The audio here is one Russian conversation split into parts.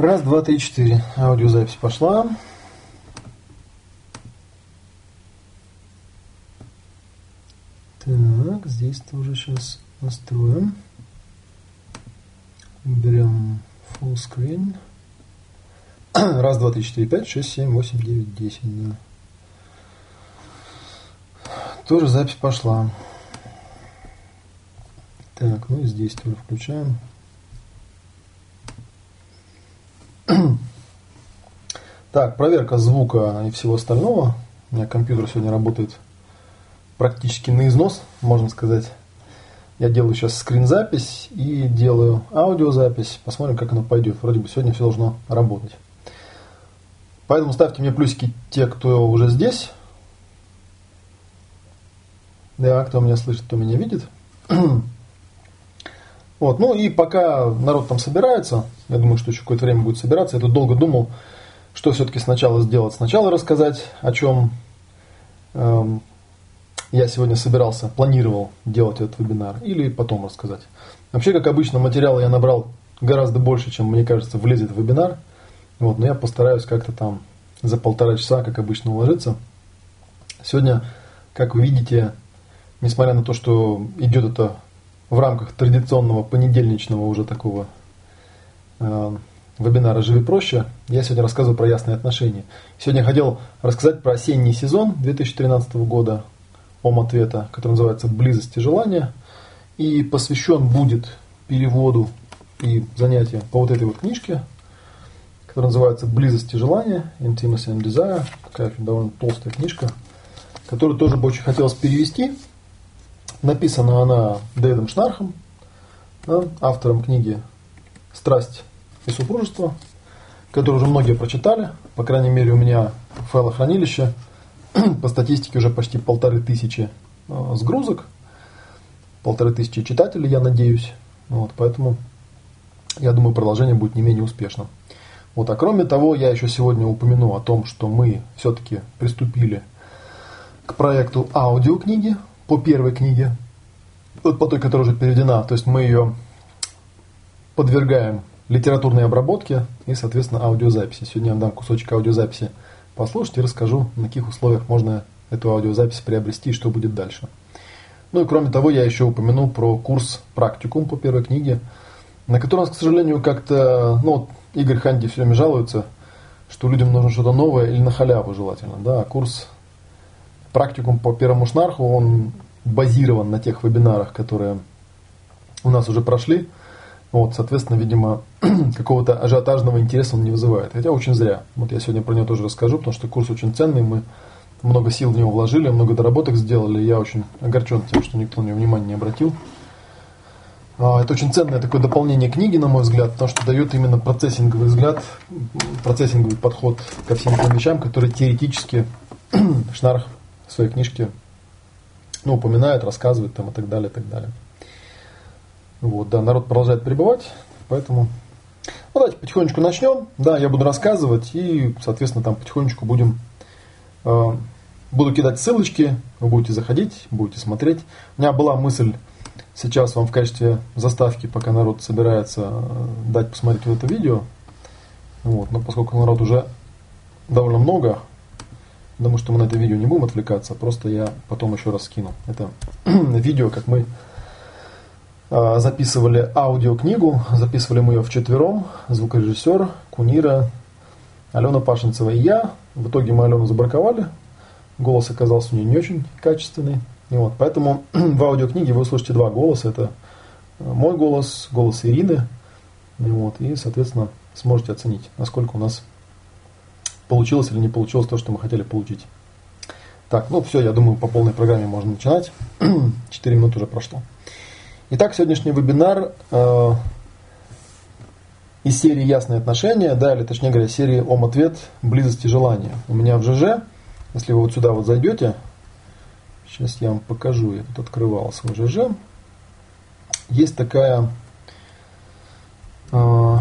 Раз, два, три, четыре. Аудиозапись пошла. Так, здесь тоже сейчас настроим. Берем full screen. Раз, два, три, четыре, пять, шесть, семь, восемь, девять, десять. Да. Тоже запись пошла. Так, ну и здесь тоже включаем. Так, проверка звука и всего остального. У меня компьютер сегодня работает практически на износ, можно сказать. Я делаю сейчас скринзапись и делаю аудиозапись. Посмотрим, как оно пойдет. Вроде бы сегодня все должно работать. Поэтому ставьте мне плюсики те, кто уже здесь. Да, кто меня слышит, кто меня видит. Вот, ну и пока народ там собирается, я думаю, что еще какое-то время будет собираться, я тут долго думал, что все-таки сначала сделать. Сначала рассказать, о чем эм, я сегодня собирался, планировал делать этот вебинар, или потом рассказать. Вообще, как обычно, материала я набрал гораздо больше, чем, мне кажется, влезет в вебинар. Вот, но я постараюсь как-то там за полтора часа, как обычно, уложиться. Сегодня, как вы видите, несмотря на то, что идет это в рамках традиционного понедельничного уже такого э, вебинара «Живи проще», я сегодня рассказываю про ясные отношения. Сегодня я хотел рассказать про осенний сезон 2013 года, ом ответа, который называется «Близость и желание», и посвящен будет переводу и занятию по вот этой вот книжке, которая называется «Близость и желание», Intimacy and Desire, такая довольно толстая книжка, которую тоже бы очень хотелось перевести – Написана она Дэвидом Шнархом, автором книги «Страсть и супружество», которую уже многие прочитали. По крайней мере, у меня файлохранилище по статистике уже почти полторы тысячи э, сгрузок, полторы тысячи читателей, я надеюсь. Вот, поэтому я думаю, продолжение будет не менее успешным. Вот, а кроме того, я еще сегодня упомяну о том, что мы все-таки приступили к проекту аудиокниги по первой книге, вот по той, которая уже переведена. То есть мы ее подвергаем литературной обработке и, соответственно, аудиозаписи. Сегодня я дам кусочек аудиозаписи послушать и расскажу, на каких условиях можно эту аудиозапись приобрести и что будет дальше. Ну и кроме того, я еще упомяну про курс «Практикум» по первой книге, на котором, к сожалению, как-то, ну, Игорь Ханди все время жалуется, что людям нужно что-то новое или на халяву желательно. Да, а курс практикум по первому шнарху, он базирован на тех вебинарах, которые у нас уже прошли. Вот, соответственно, видимо, какого-то ажиотажного интереса он не вызывает. Хотя очень зря. Вот я сегодня про него тоже расскажу, потому что курс очень ценный. Мы много сил в него вложили, много доработок сделали. Я очень огорчен тем, что никто на него внимания не обратил. А, это очень ценное такое дополнение книги, на мой взгляд, потому что дает именно процессинговый взгляд, процессинговый подход ко всем тем вещам, которые теоретически Шнарх в своей книжке ну, упоминает, рассказывает там и так далее, и так далее. Вот, да, народ продолжает пребывать, поэтому ну, давайте потихонечку начнем. Да, я буду рассказывать и, соответственно, там потихонечку будем э, буду кидать ссылочки, вы будете заходить, будете смотреть. У меня была мысль сейчас вам в качестве заставки, пока народ собирается, э, дать посмотреть вот это видео. Вот, но поскольку народ уже довольно много, Думаю, что мы на это видео не будем отвлекаться, просто я потом еще раз скину. Это видео, как мы записывали аудиокнигу, записывали мы ее вчетвером, звукорежиссер, Кунира, Алена Пашинцева и я. В итоге мы Алену забраковали, голос оказался у нее не очень качественный. И вот, поэтому в аудиокниге вы услышите два голоса. Это мой голос, голос Ирины. И, вот, и, соответственно, сможете оценить, насколько у нас получилось или не получилось то, что мы хотели получить. Так, ну все, я думаю, по полной программе можно начинать. 4 минуты уже прошло. Итак, сегодняшний вебинар э, из серии «Ясные отношения», да, или точнее говоря, серии «Ом-ответ. Близость и желание». У меня в ЖЖ, если вы вот сюда вот зайдете, сейчас я вам покажу, я тут открывал свой ЖЖ, есть такая, э,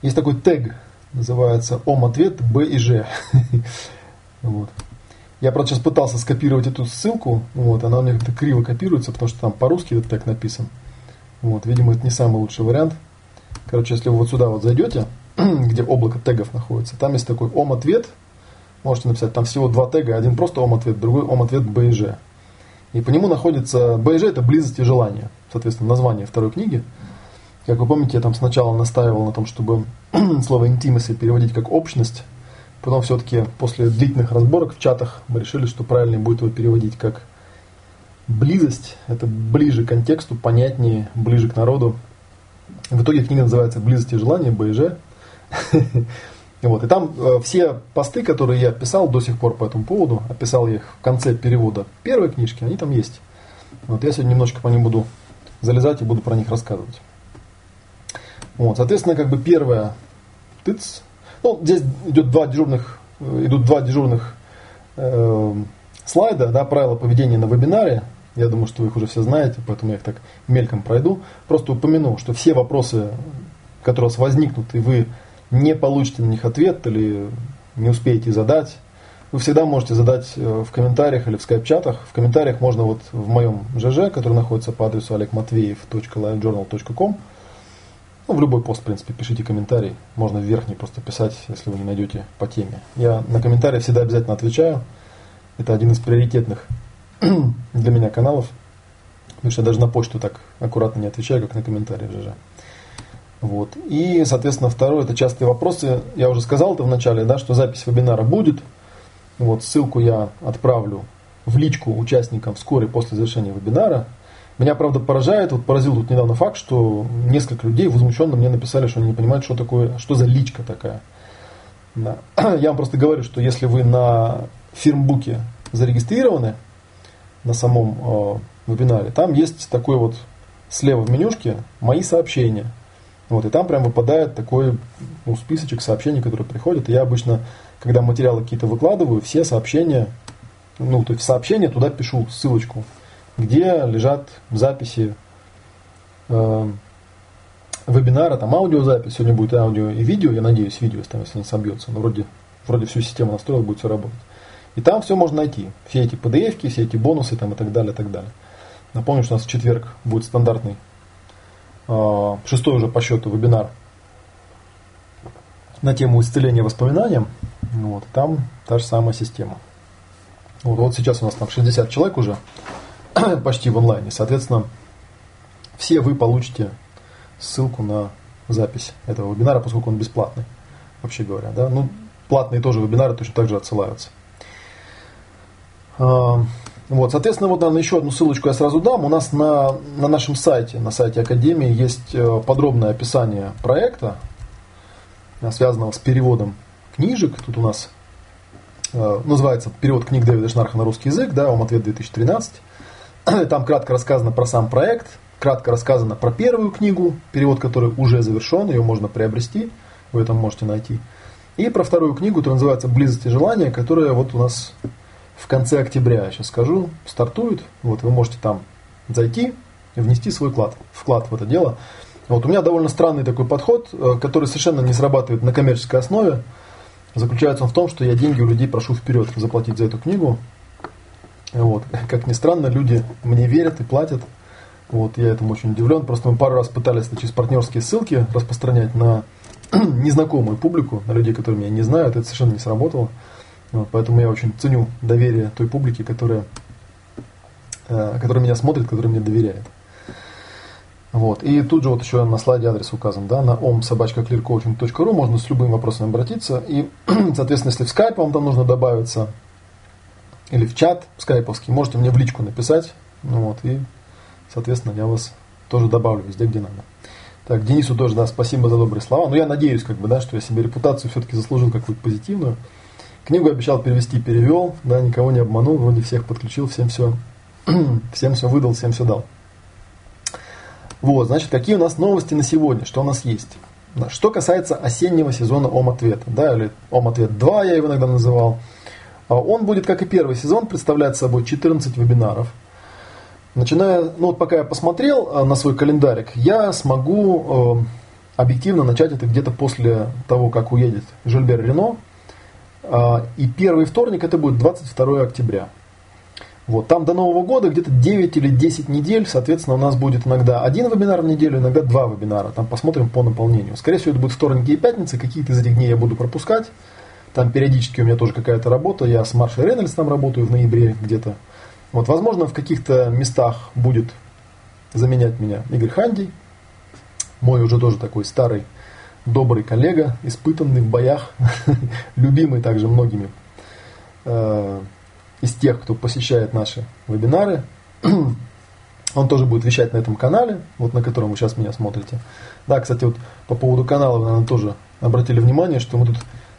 есть такой тег называется ом-ответ Б и Ж. вот. Я, правда, сейчас пытался скопировать эту ссылку, вот, она у меня как-то криво копируется, потому что там по-русски этот тег написан. Вот, видимо, это не самый лучший вариант. Короче, если вы вот сюда вот зайдете, где облако тегов находится, там есть такой ом-ответ. Можете написать, там всего два тега, один просто ом-ответ, другой ом-ответ БЖ. И по нему находится БЖ это близость и желание, соответственно, название второй книги. Как вы помните, я там сначала настаивал на том, чтобы слово intimacy переводить как общность. Потом все-таки после длительных разборок в чатах мы решили, что правильнее будет его переводить как близость. Это ближе к контексту, понятнее, ближе к народу. В итоге книга называется «Близость и желание», БЖ. Вот. И там э, все посты, которые я писал до сих пор по этому поводу, описал их в конце перевода первой книжки, они там есть. Вот я сегодня немножко по ним буду залезать и буду про них рассказывать. Вот, соответственно, как бы первое, тыц, ну, здесь идет два дежурных, э, идут два дежурных э, слайда, да, правила поведения на вебинаре. Я думаю, что вы их уже все знаете, поэтому я их так мельком пройду. Просто упомяну, что все вопросы, которые у вас возникнут, и вы не получите на них ответ или не успеете задать, вы всегда можете задать э, в комментариях или в скайп-чатах. В комментариях можно вот в моем ЖЖ, который находится по адресу olegmatveev.livejournal.com, ну, в любой пост, в принципе, пишите комментарий. Можно в верхний просто писать, если вы не найдете по теме. Я на комментарии всегда обязательно отвечаю. Это один из приоритетных для меня каналов. Потому что я даже на почту так аккуратно не отвечаю, как на комментарии в ЖЖ. Вот. И, соответственно, второе, это частые вопросы. Я уже сказал это в начале, да, что запись вебинара будет. Вот, ссылку я отправлю в личку участникам вскоре после завершения вебинара. Меня, правда, поражает, вот поразил тут недавно факт, что несколько людей возмущенно мне написали, что они не понимают, что такое, что за личка такая. Да. Я вам просто говорю, что если вы на фирмбуке зарегистрированы, на самом э, вебинаре, там есть такой вот слева в менюшке «Мои сообщения». Вот, и там прям выпадает такой ну, списочек сообщений, которые приходят. И я обычно, когда материалы какие-то выкладываю, все сообщения, ну, то есть сообщения туда пишу ссылочку где лежат записи э, вебинара, там аудиозапись, сегодня будет аудио и видео, я надеюсь, видео, там, если не собьется, но вроде, вроде всю систему настроил, будет все работать. И там все можно найти, все эти PDF, все эти бонусы там, и так далее, и так далее. Напомню, что у нас в четверг будет стандартный, э, шестой уже по счету вебинар на тему исцеления воспоминаниям. Вот, там та же самая система. Вот, вот сейчас у нас там 60 человек уже почти в онлайне. Соответственно, все вы получите ссылку на запись этого вебинара, поскольку он бесплатный, вообще говоря. Да? Ну, платные тоже вебинары точно так же отсылаются. А, вот, соответственно, вот, наверное, еще одну ссылочку я сразу дам. У нас на, на нашем сайте, на сайте Академии, есть э, подробное описание проекта, э, связанного с переводом книжек. Тут у нас э, называется перевод книг Дэвида Шнарха на русский язык, да, вам ответ 2013. Там кратко рассказано про сам проект, кратко рассказано про первую книгу, перевод которой уже завершен, ее можно приобрести, вы это можете найти. И про вторую книгу, которая называется «Близость и желание», которая вот у нас в конце октября, я сейчас скажу, стартует. Вот вы можете там зайти и внести свой вклад, вклад в это дело. Вот у меня довольно странный такой подход, э, который совершенно не срабатывает на коммерческой основе. Заключается он в том, что я деньги у людей прошу вперед заплатить за эту книгу. Вот. Как ни странно, люди мне верят и платят. Вот, я этому очень удивлен. Просто мы пару раз пытались через партнерские ссылки распространять на незнакомую публику, на людей, которые меня не знают. Это совершенно не сработало. Вот, поэтому я очень ценю доверие той публики, которая, э, которая меня смотрит, которая мне доверяет. Вот. И тут же вот еще на слайде адрес указан, да, на omsobachkaclearcoaching.ru можно с любым вопросом обратиться. И, соответственно, если в Skype вам там нужно добавиться, или в чат скайповский, можете мне в личку написать, ну вот, и, соответственно, я вас тоже добавлю везде, где надо. Так, Денису тоже, да, спасибо за добрые слова. Но ну, я надеюсь, как бы, да, что я себе репутацию все-таки заслужил какую-то позитивную. Книгу обещал перевести, перевел, да, никого не обманул, вроде всех подключил, всем все, всем все выдал, всем все дал. Вот, значит, какие у нас новости на сегодня, что у нас есть. Что касается осеннего сезона Ом-ответа, да, или Ом-ответ 2 я его иногда называл, он будет, как и первый сезон, представлять собой 14 вебинаров. Начиная, ну вот пока я посмотрел а, на свой календарик, я смогу э, объективно начать это где-то после того, как уедет Жильбер Рено. Э, и первый вторник это будет 22 октября. Вот, там до Нового года где-то 9 или 10 недель, соответственно, у нас будет иногда один вебинар в неделю, иногда два вебинара. Там посмотрим по наполнению. Скорее всего, это будут вторники и пятницы, какие-то из этих дней я буду пропускать. Там периодически у меня тоже какая-то работа. Я с Маршей Рейнольдс там работаю в ноябре где-то. Вот, возможно, в каких-то местах будет заменять меня Игорь Ханди, мой уже тоже такой старый, добрый коллега, испытанный в боях, любимый также многими э, из тех, кто посещает наши вебинары. Он тоже будет вещать на этом канале, вот на котором вы сейчас меня смотрите. Да, кстати, вот по поводу канала вы, наверное, тоже обратили внимание, что мы тут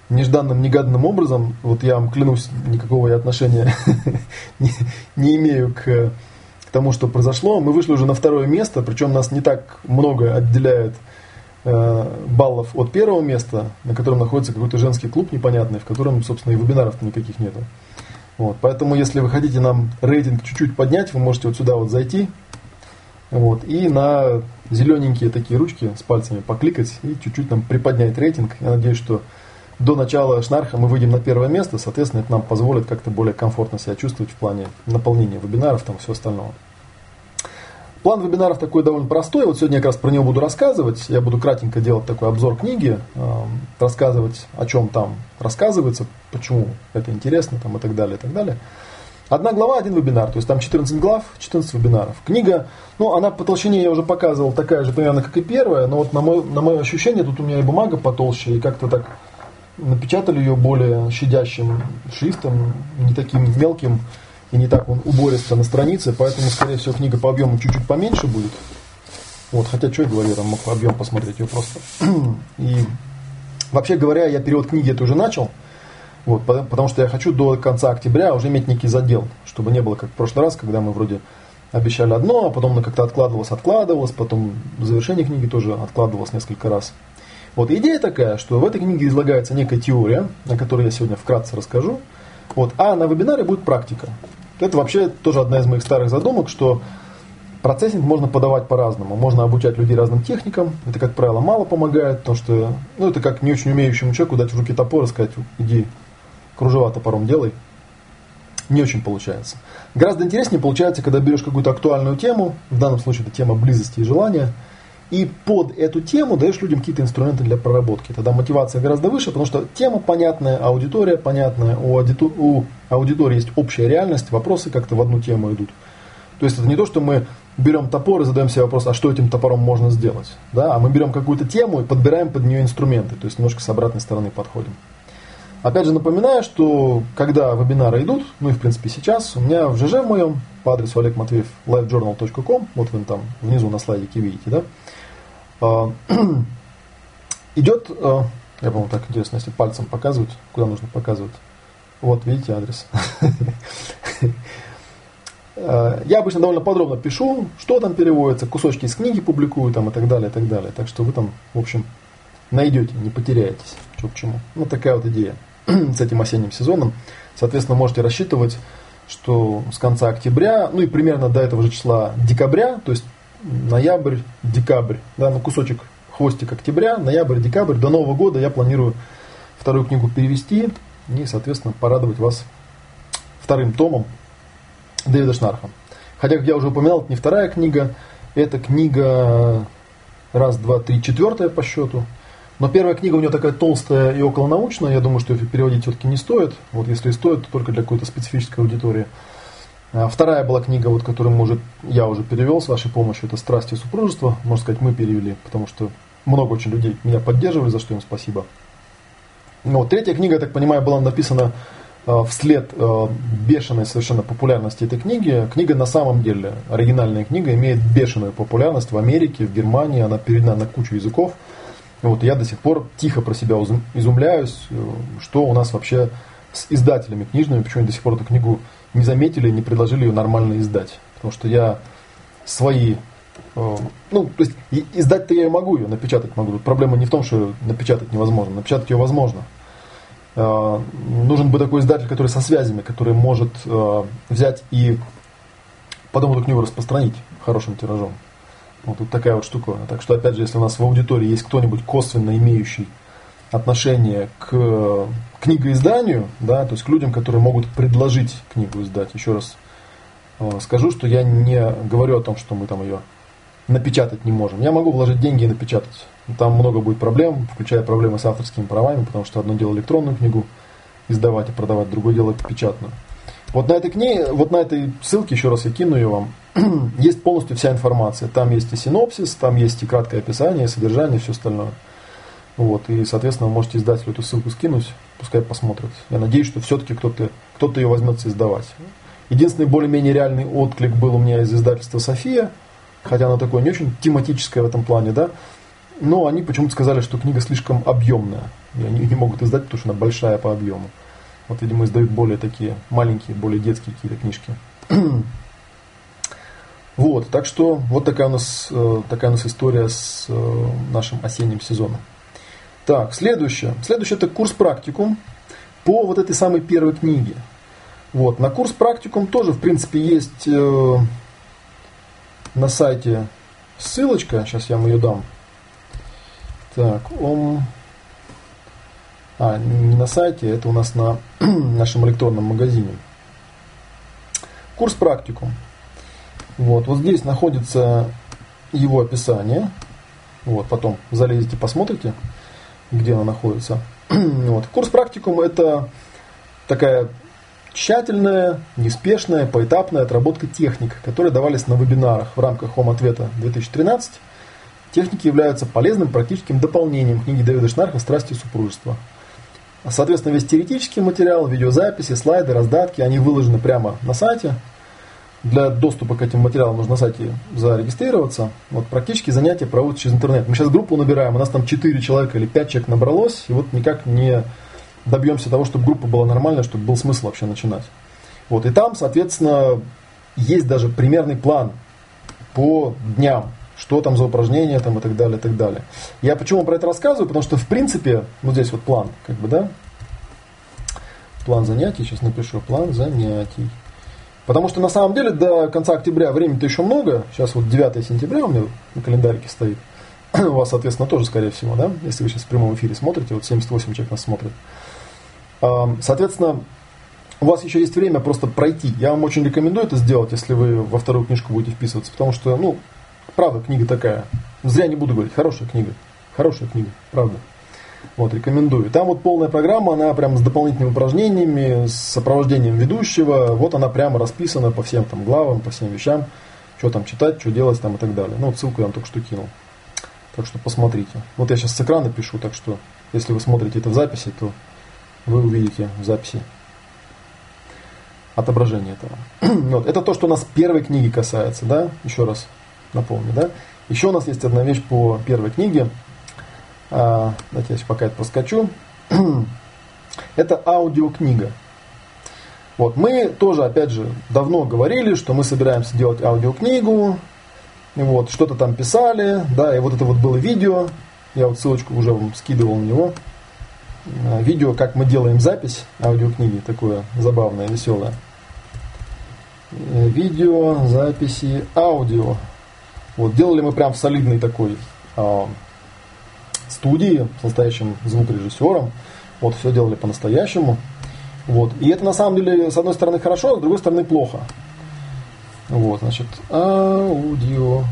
нежданным, негаданным образом, вот я вам клянусь, никакого я отношения не, не имею к, к тому, что произошло. Мы вышли уже на второе место, причем нас не так много отделяет э, баллов от первого места, на котором находится какой-то женский клуб непонятный, в котором, собственно, и вебинаров никаких нету. Вот, поэтому, если вы хотите нам рейтинг чуть-чуть поднять, вы можете вот сюда вот зайти, вот, и на зелененькие такие ручки с пальцами покликать и чуть-чуть нам приподнять рейтинг. Я надеюсь, что до начала шнарха мы выйдем на первое место, соответственно, это нам позволит как-то более комфортно себя чувствовать в плане наполнения вебинаров там все остального. План вебинаров такой довольно простой. Вот сегодня я как раз про него буду рассказывать. Я буду кратенько делать такой обзор книги, рассказывать, о чем там рассказывается, почему это интересно там, и так далее, и так далее. Одна глава, один вебинар, то есть там 14 глав, 14 вебинаров. Книга, ну, она по толщине я уже показывал, такая же примерно, как и первая, но вот на мое, на мое ощущение, тут у меня и бумага потолще, и как-то так напечатали ее более щадящим шрифтом, не таким мелким и не так он убористо на странице, поэтому, скорее всего, книга по объему чуть-чуть поменьше будет. Вот, хотя, что я говорю, там мог объем посмотреть ее просто. И вообще говоря, я перевод книги это уже начал, вот, потому что я хочу до конца октября уже иметь некий задел, чтобы не было как в прошлый раз, когда мы вроде обещали одно, а потом как-то откладывалось, откладывалось, потом завершение книги тоже откладывалось несколько раз. Вот идея такая, что в этой книге излагается некая теория, о которой я сегодня вкратце расскажу, вот, а на вебинаре будет практика. Это вообще тоже одна из моих старых задумок, что процессинг можно подавать по-разному. Можно обучать людей разным техникам. Это, как правило, мало помогает, потому что ну, это как не очень умеющему человеку дать в руки топор и сказать, иди кружева топором делай. Не очень получается. Гораздо интереснее получается, когда берешь какую-то актуальную тему, в данном случае это тема близости и желания – и под эту тему даешь людям какие-то инструменты для проработки. Тогда мотивация гораздо выше, потому что тема понятная, аудитория понятная, у, аудиту, у аудитории есть общая реальность, вопросы как-то в одну тему идут. То есть это не то, что мы берем топор и задаем себе вопрос, а что этим топором можно сделать, да? а мы берем какую-то тему и подбираем под нее инструменты, то есть немножко с обратной стороны подходим. Опять же напоминаю, что когда вебинары идут, ну и в принципе сейчас, у меня в ЖЖ моем по адресу Олег Матвеев livejournal.com, вот вы там внизу на слайдике видите, да, идет, а, я по-моему так интересно, если пальцем показывать, куда нужно показывать. Вот, видите адрес. А, я обычно довольно подробно пишу, что там переводится, кусочки из книги публикую там и так далее, и так далее. Так что вы там, в общем, найдете, не потеряетесь, что к чему. Ну, такая вот идея с этим осенним сезоном. Соответственно, можете рассчитывать, что с конца октября, ну и примерно до этого же числа декабря, то есть ноябрь, декабрь, да, ну кусочек, хвостик октября, ноябрь, декабрь, до Нового года я планирую вторую книгу перевести и, соответственно, порадовать вас вторым томом Дэвида Шнарха. Хотя, как я уже упоминал, это не вторая книга, это книга раз, два, три, четвертая по счету. Но первая книга у нее такая толстая и околонаучная, я думаю, что ее переводить все-таки не стоит. Вот если и стоит, то только для какой-то специфической аудитории. А вторая была книга, вот, которую мы уже, я уже перевел с вашей помощью, это «Страсти и супружество». Можно сказать, мы перевели, потому что много очень людей меня поддерживали, за что им спасибо. Ну, вот, третья книга, я так понимаю, была написана э, вслед э, бешеной совершенно популярности этой книги. Книга на самом деле, оригинальная книга, имеет бешеную популярность в Америке, в Германии, она переведена на кучу языков. Вот, я до сих пор тихо про себя изумляюсь, э, что у нас вообще с издателями книжными, почему они до сих пор эту книгу не заметили, не предложили ее нормально издать. Потому что я свои... Э, ну, то есть издать-то я ее могу, ее напечатать могу. проблема не в том, что напечатать невозможно. Напечатать ее возможно. Э, нужен бы такой издатель, который со связями, который может э, взять и потом эту книгу распространить хорошим тиражом. Вот тут такая вот штука. Так что, опять же, если у нас в аудитории есть кто-нибудь косвенно имеющий отношение к книгоизданию, да, то есть к людям, которые могут предложить книгу издать. Еще раз э, скажу, что я не говорю о том, что мы там ее напечатать не можем. Я могу вложить деньги и напечатать. Там много будет проблем, включая проблемы с авторскими правами, потому что одно дело электронную книгу издавать и продавать, другое дело печатную. Вот на этой книге, вот на этой ссылке, еще раз я кину ее вам, есть полностью вся информация. Там есть и синопсис, там есть и краткое описание, и содержание, и все остальное. Вот, и, соответственно, вы можете издателю эту ссылку скинуть, пускай посмотрят. Я надеюсь, что все-таки кто-то кто ее возьмется издавать. Единственный более-менее реальный отклик был у меня из издательства «София», хотя она такое не очень тематическое в этом плане, да, но они почему-то сказали, что книга слишком объемная, и они не могут издать, потому что она большая по объему. Вот, видимо, издают более такие маленькие, более детские какие-то книжки. вот, так что вот такая у нас, э, такая у нас история с э, нашим осенним сезоном. Так, следующее. Следующее это курс практикум по вот этой самой первой книге. Вот, на курс практикум тоже, в принципе, есть э, на сайте ссылочка. Сейчас я вам ее дам. Так, он... А, не на сайте, это у нас на нашем электронном магазине. Курс практикум. Вот, вот здесь находится его описание. Вот, потом залезете, посмотрите, где оно находится. вот. Курс практикум это такая тщательная, неспешная, поэтапная отработка техник, которые давались на вебинарах в рамках Home ответа 2013. Техники являются полезным практическим дополнением книги Дэвида Шнарха «Страсти и супружество». Соответственно, весь теоретический материал, видеозаписи, слайды, раздатки, они выложены прямо на сайте. Для доступа к этим материалам нужно на сайте зарегистрироваться. Вот практически занятия проводят через интернет. Мы сейчас группу набираем, у нас там 4 человека или 5 человек набралось, и вот никак не добьемся того, чтобы группа была нормальная, чтобы был смысл вообще начинать. Вот, и там, соответственно, есть даже примерный план по дням, что там за упражнения там, и так далее, и так далее. Я почему про это рассказываю? Потому что, в принципе, вот здесь вот план, как бы, да, план занятий, сейчас напишу, план занятий. Потому что на самом деле до конца октября времени-то еще много. Сейчас вот 9 сентября у меня на календарике стоит. У вас, соответственно, тоже, скорее всего, да? Если вы сейчас в прямом эфире смотрите, вот 78 человек нас смотрит. Соответственно, у вас еще есть время просто пройти. Я вам очень рекомендую это сделать, если вы во вторую книжку будете вписываться, потому что, ну, правда, книга такая. Зря не буду говорить, хорошая книга. Хорошая книга, правда. Вот, рекомендую. Там вот полная программа, она прям с дополнительными упражнениями, с сопровождением ведущего. Вот она прямо расписана по всем там главам, по всем вещам, что там читать, что делать там и так далее. Ну, вот ссылку я вам только что кинул. Так что посмотрите. Вот я сейчас с экрана пишу, так что если вы смотрите это в записи, то вы увидите в записи отображение этого. вот. Это то, что у нас первой книги касается, да, еще раз напомню, да. Еще у нас есть одна вещь по первой книге. А, давайте я пока это проскочу. это аудиокнига. Вот, мы тоже, опять же, давно говорили, что мы собираемся делать аудиокнигу, вот, что-то там писали, да, и вот это вот было видео, я вот ссылочку уже вам скидывал на него, Э, видео, как мы делаем запись аудиокниги, такое забавное, веселое. Э, видео, записи, аудио. Вот, делали мы прям в солидной такой э, студии с настоящим звукорежиссером. Вот, все делали по-настоящему. Вот. И это на самом деле, с одной стороны, хорошо, а с другой стороны, плохо. Вот, значит, аудиокнижка,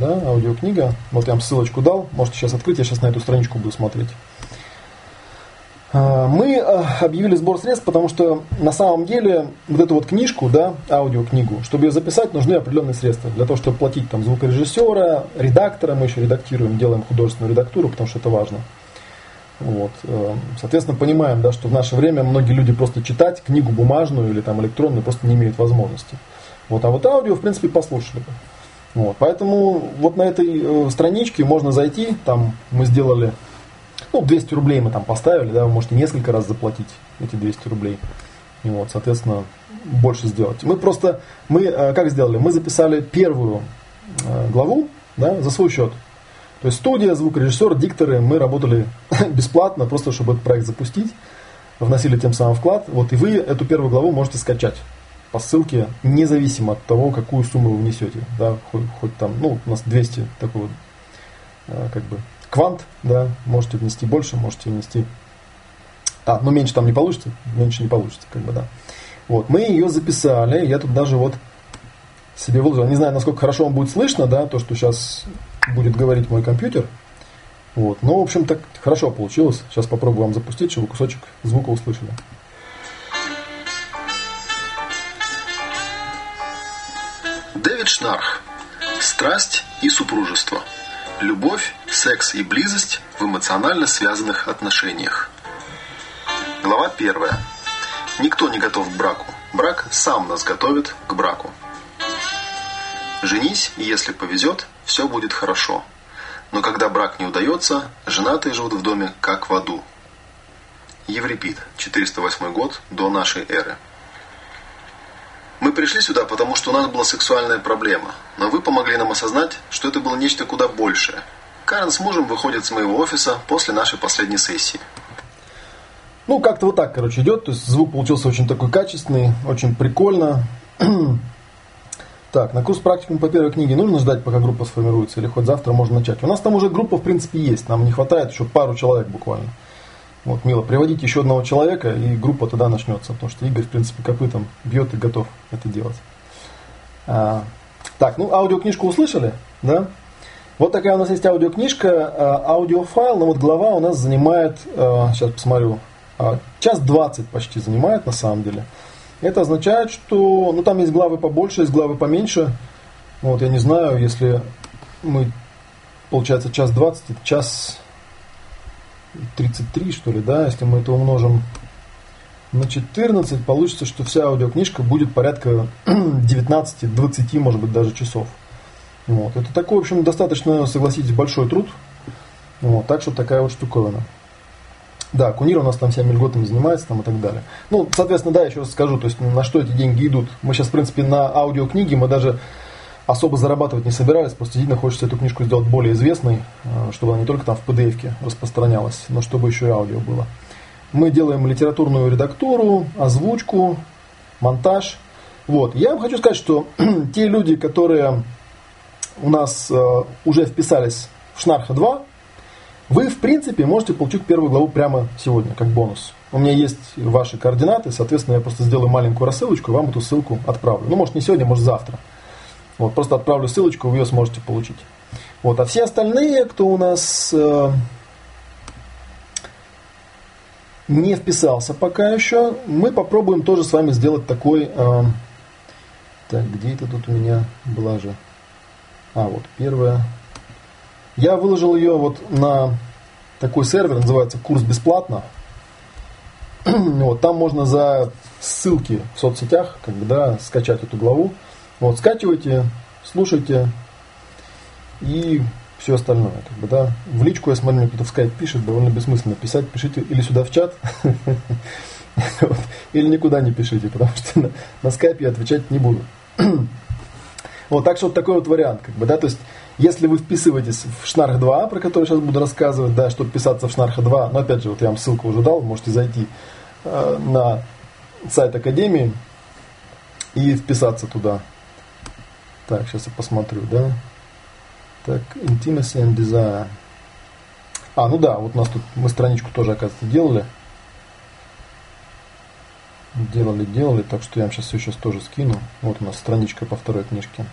да, аудиокнига. Вот я вам ссылочку дал, можете сейчас открыть, я сейчас на эту страничку буду смотреть. А, мы а, объявили сбор средств, потому что на самом деле вот эту вот книжку, да, аудиокнигу, чтобы ее записать, нужны определенные средства. Для того, чтобы платить там звукорежиссера, редактора, мы еще редактируем, делаем художественную редактуру, потому что это важно. Вот. Э, соответственно, понимаем, да, что в наше время многие люди просто читать книгу бумажную или там электронную просто не имеют возможности. Вот. А вот аудио, в принципе, послушали бы. Вот. Поэтому вот на этой э, страничке можно зайти, там мы сделали ну, 200 рублей мы там поставили, да, вы можете несколько раз заплатить эти 200 рублей. И вот, соответственно, больше сделать. Мы просто, мы э, как сделали? Мы записали первую э, главу да, за свой счет. То есть студия, звукорежиссер, дикторы, мы работали бесплатно, просто чтобы этот проект запустить, вносили тем самым вклад. Вот и вы эту первую главу можете скачать по ссылке, независимо от того, какую сумму вы внесете. Да, хоть, хоть там, ну, у нас 200 такой вот, э, как бы, квант, да, можете внести больше, можете внести... А, ну меньше там не получится, меньше не получится, как бы, да. Вот, мы ее записали, я тут даже вот себе выложил. Не знаю, насколько хорошо он будет слышно, да, то, что сейчас будет говорить мой компьютер. Вот. Но, в общем, так хорошо получилось. Сейчас попробую вам запустить, чтобы кусочек звука услышали. Дэвид Шнарх. Страсть и супружество. Любовь, секс и близость в эмоционально связанных отношениях. Глава первая. Никто не готов к браку. Брак сам нас готовит к браку. Женись, и если повезет, все будет хорошо. Но когда брак не удается, женатые живут в доме как в аду. Еврипид, 408 год до нашей эры. Мы пришли сюда, потому что у нас была сексуальная проблема, но вы помогли нам осознать, что это было нечто куда большее. Карен с мужем выходит с моего офиса после нашей последней сессии. Ну, как-то вот так, короче, идет. То есть звук получился очень такой качественный, очень прикольно. Так, на курс практикум по первой книге нужно ждать, пока группа сформируется, или хоть завтра можно начать? У нас там уже группа, в принципе, есть. Нам не хватает еще пару человек буквально. Вот, мило, приводите еще одного человека, и группа тогда начнется, потому что Игорь, в принципе, копытом бьет и готов это делать. А, так, ну, аудиокнижку услышали, да? Вот такая у нас есть аудиокнижка, а, аудиофайл, но вот глава у нас занимает, а, сейчас посмотрю, а, час двадцать почти занимает на самом деле. Это означает, что, ну, там есть главы побольше, есть главы поменьше. Вот, я не знаю, если мы, получается, час двадцать, час 33, что ли, да, если мы это умножим на 14, получится, что вся аудиокнижка будет порядка 19-20, может быть, даже часов. Вот. Это такой, в общем, достаточно, согласитесь, большой труд. Вот. Так что такая вот штуковина. Да, Кунир у нас там всеми льготами занимается там и так далее. Ну, соответственно, да, еще раз скажу, то есть на что эти деньги идут. Мы сейчас, в принципе, на аудиокниги, мы даже особо зарабатывать не собирались, просто действительно хочется эту книжку сделать более известной, э, чтобы она не только там в PDF распространялась, но чтобы еще и аудио было. Мы делаем литературную редактуру, озвучку, монтаж. Вот. Я вам хочу сказать, что те люди, которые у нас э, уже вписались в Шнарха 2, вы, в принципе, можете получить первую главу прямо сегодня, как бонус. У меня есть ваши координаты, соответственно, я просто сделаю маленькую рассылочку и вам эту ссылку отправлю. Ну, может, не сегодня, может, завтра. Вот, просто отправлю ссылочку, вы ее сможете получить. Вот, а все остальные, кто у нас э, не вписался пока еще, мы попробуем тоже с вами сделать такой... Э, так, где это тут у меня была же? А, вот, первая. Я выложил ее вот на такой сервер, называется «Курс бесплатно». вот, там можно за ссылки в соцсетях как бы, да, скачать эту главу. Вот, скачивайте, слушайте и все остальное. Как бы, да. В личку, я смотрю, кто-то в скайп пишет, довольно бессмысленно писать. Пишите или сюда в чат, или никуда не пишите, потому что на, скайпе я отвечать не буду. вот, так что вот такой вот вариант. Как бы, да, то есть, если вы вписываетесь в Шнарх 2, про который сейчас буду рассказывать, да, чтобы писаться в Шнарха 2, но опять же, вот я вам ссылку уже дал, можете зайти э, на сайт Академии и вписаться туда. Так, сейчас я посмотрю, да. Так, Intimacy and Desire. А, ну да, вот у нас тут мы страничку тоже, оказывается, делали. Делали, делали, так что я вам сейчас все сейчас тоже скину. Вот у нас страничка по второй книжке.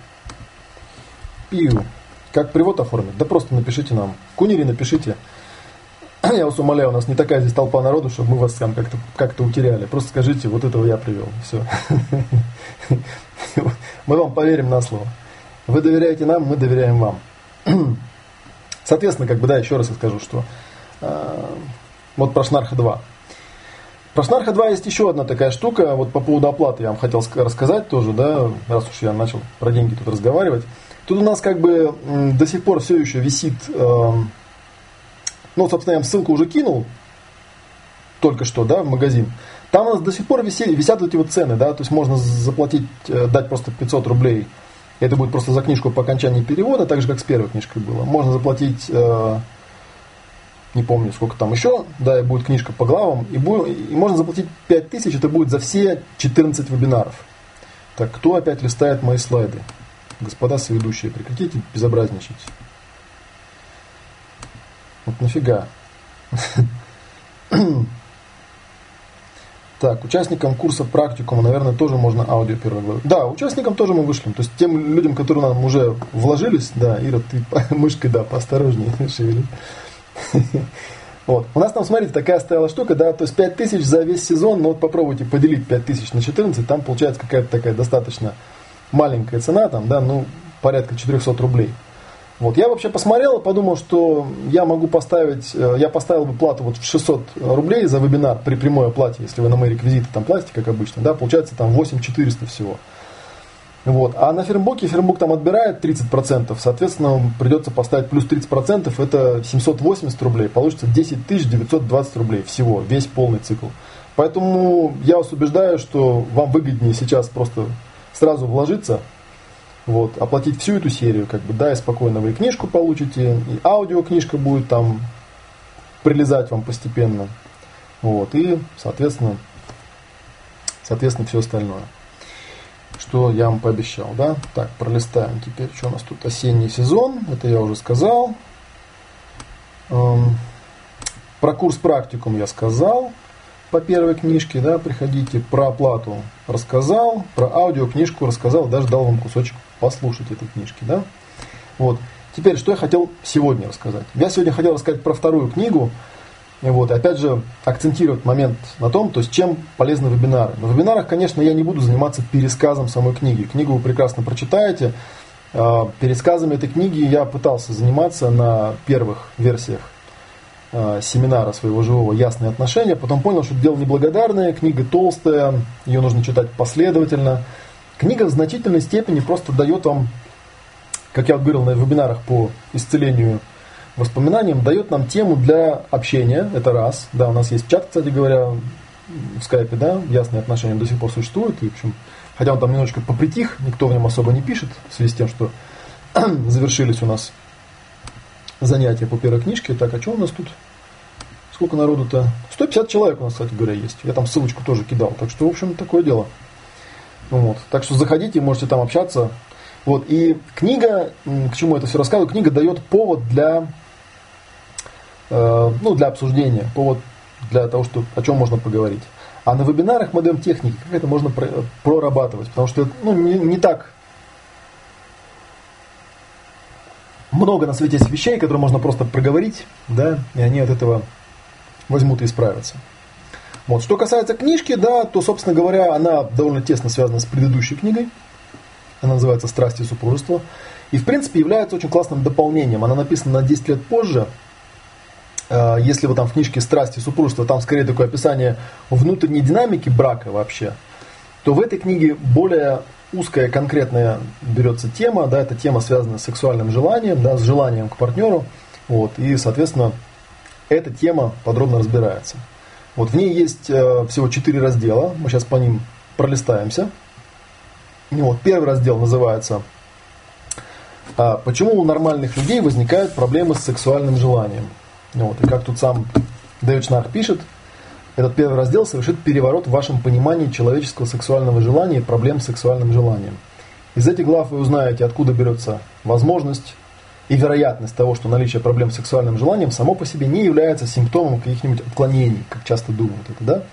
Пиу. Как перевод оформить? Да просто напишите нам. Кунири напишите. Я вас умоляю, у нас не такая здесь толпа народу, чтобы мы вас там как-то как утеряли. Просто скажите, вот этого я привел. Все. Мы вам поверим на слово. Вы доверяете нам, мы доверяем вам. Соответственно, как бы, да, еще раз я скажу, что э, вот про Шнарха 2. Про Шнарха 2 есть еще одна такая штука, вот по поводу оплаты я вам хотел рассказать тоже, да, раз уж я начал про деньги тут разговаривать. Тут у нас как бы до сих пор все еще висит, э, ну, собственно, я вам ссылку уже кинул, только что, да, в магазин. Там у нас до сих пор висели, висят эти вот цены, да, то есть можно заплатить, э, дать просто 500 рублей. Это будет просто за книжку по окончании перевода, так же, как с первой книжкой было. Можно заплатить, э, не помню, сколько там еще, да, и будет книжка по главам, и, будет, и можно заплатить 5000, это будет за все 14 вебинаров. Так, кто опять листает мои слайды? Господа соведущие, прекратите безобразничать. Вот нафига. Так, участникам курса практикума, наверное, тоже можно аудио первой главы. Да, участникам тоже мы вышлем. То есть тем людям, которые нам уже вложились, да, Ира, ты мышкой, да, поосторожнее шевели. Вот. У нас там, смотрите, такая стояла штука, да, то есть 5 тысяч за весь сезон, но вот попробуйте поделить 5 тысяч на 14, там получается какая-то такая достаточно маленькая цена, там, да, ну, порядка 400 рублей. Вот. Я вообще посмотрел и подумал, что я могу поставить, э, я поставил бы плату вот в 600 рублей за вебинар при прямой оплате, если вы на мои реквизиты там платите, как обычно, да, получается там 8400 всего. Вот. А на Фермбуке Фермбук там отбирает 30%, соответственно, придется поставить плюс 30%, это 780 рублей, получится 10 920 рублей всего, весь полный цикл. Поэтому я вас убеждаю, что вам выгоднее сейчас просто сразу вложиться, вот, оплатить всю эту серию, как бы, да, и спокойно вы и книжку получите, и аудиокнижка будет там прилезать вам постепенно, вот, и, соответственно, соответственно, все остальное что я вам пообещал, да? Так, пролистаем теперь, что у нас тут осенний сезон, это я уже сказал. Эм, про курс практикум я сказал по первой книжке, да, приходите. Про оплату рассказал, про аудиокнижку рассказал, даже дал вам кусочек послушать этой книжки, да. Вот. Теперь, что я хотел сегодня рассказать? Я сегодня хотел рассказать про вторую книгу, вот, опять же, акцентировать момент на том, то есть чем полезны вебинары. На вебинарах, конечно, я не буду заниматься пересказом самой книги. Книгу вы прекрасно прочитаете. А, пересказами этой книги я пытался заниматься на первых версиях а, семинара своего живого «Ясные отношения». Потом понял, что дело неблагодарное, книга толстая, ее нужно читать последовательно. Книга в значительной степени просто дает вам, как я говорил на вебинарах по исцелению воспоминаниям дает нам тему для общения, это раз. Да, у нас есть чат, кстати говоря, в скайпе, да, ясные отношения до сих пор существуют. И, в общем, хотя он там немножечко попритих, никто в нем особо не пишет, в связи с тем, что завершились у нас занятия по первой книжке. Так, а что у нас тут? Сколько народу-то? 150 человек у нас, кстати говоря, есть. Я там ссылочку тоже кидал. Так что, в общем, такое дело. Вот. Так что заходите, можете там общаться. Вот. И книга, к чему это все рассказываю, книга дает повод для Э, ну, для обсуждения, повод для того, что, о чем можно поговорить. А на вебинарах мы даем техники, как это можно прорабатывать, потому что ну, не, не так много на свете есть вещей, которые можно просто проговорить, да, и они от этого возьмут и исправятся. Вот. Что касается книжки, да, то, собственно говоря, она довольно тесно связана с предыдущей книгой. Она называется «Страсти и супружество». И, в принципе, является очень классным дополнением. Она написана на 10 лет позже, Э, если вы там в книжке «Страсти супружества», там скорее такое описание внутренней динамики брака вообще, то в этой книге более узкая, конкретная берется тема, да, эта тема связана с сексуальным желанием, да, с желанием к партнеру, вот, и, соответственно, эта тема подробно разбирается. Вот в ней есть э, всего четыре раздела, мы сейчас по ним пролистаемся. Вот, первый раздел называется а, «Почему у нормальных людей возникают проблемы с сексуальным желанием?» Вот. И как тут сам Дэвид Шнарх пишет, этот первый раздел совершит переворот в вашем понимании человеческого сексуального желания и проблем с сексуальным желанием. Из этих глав вы узнаете, откуда берется возможность и вероятность того, что наличие проблем с сексуальным желанием само по себе не является симптомом каких-нибудь отклонений, как часто думают это, да?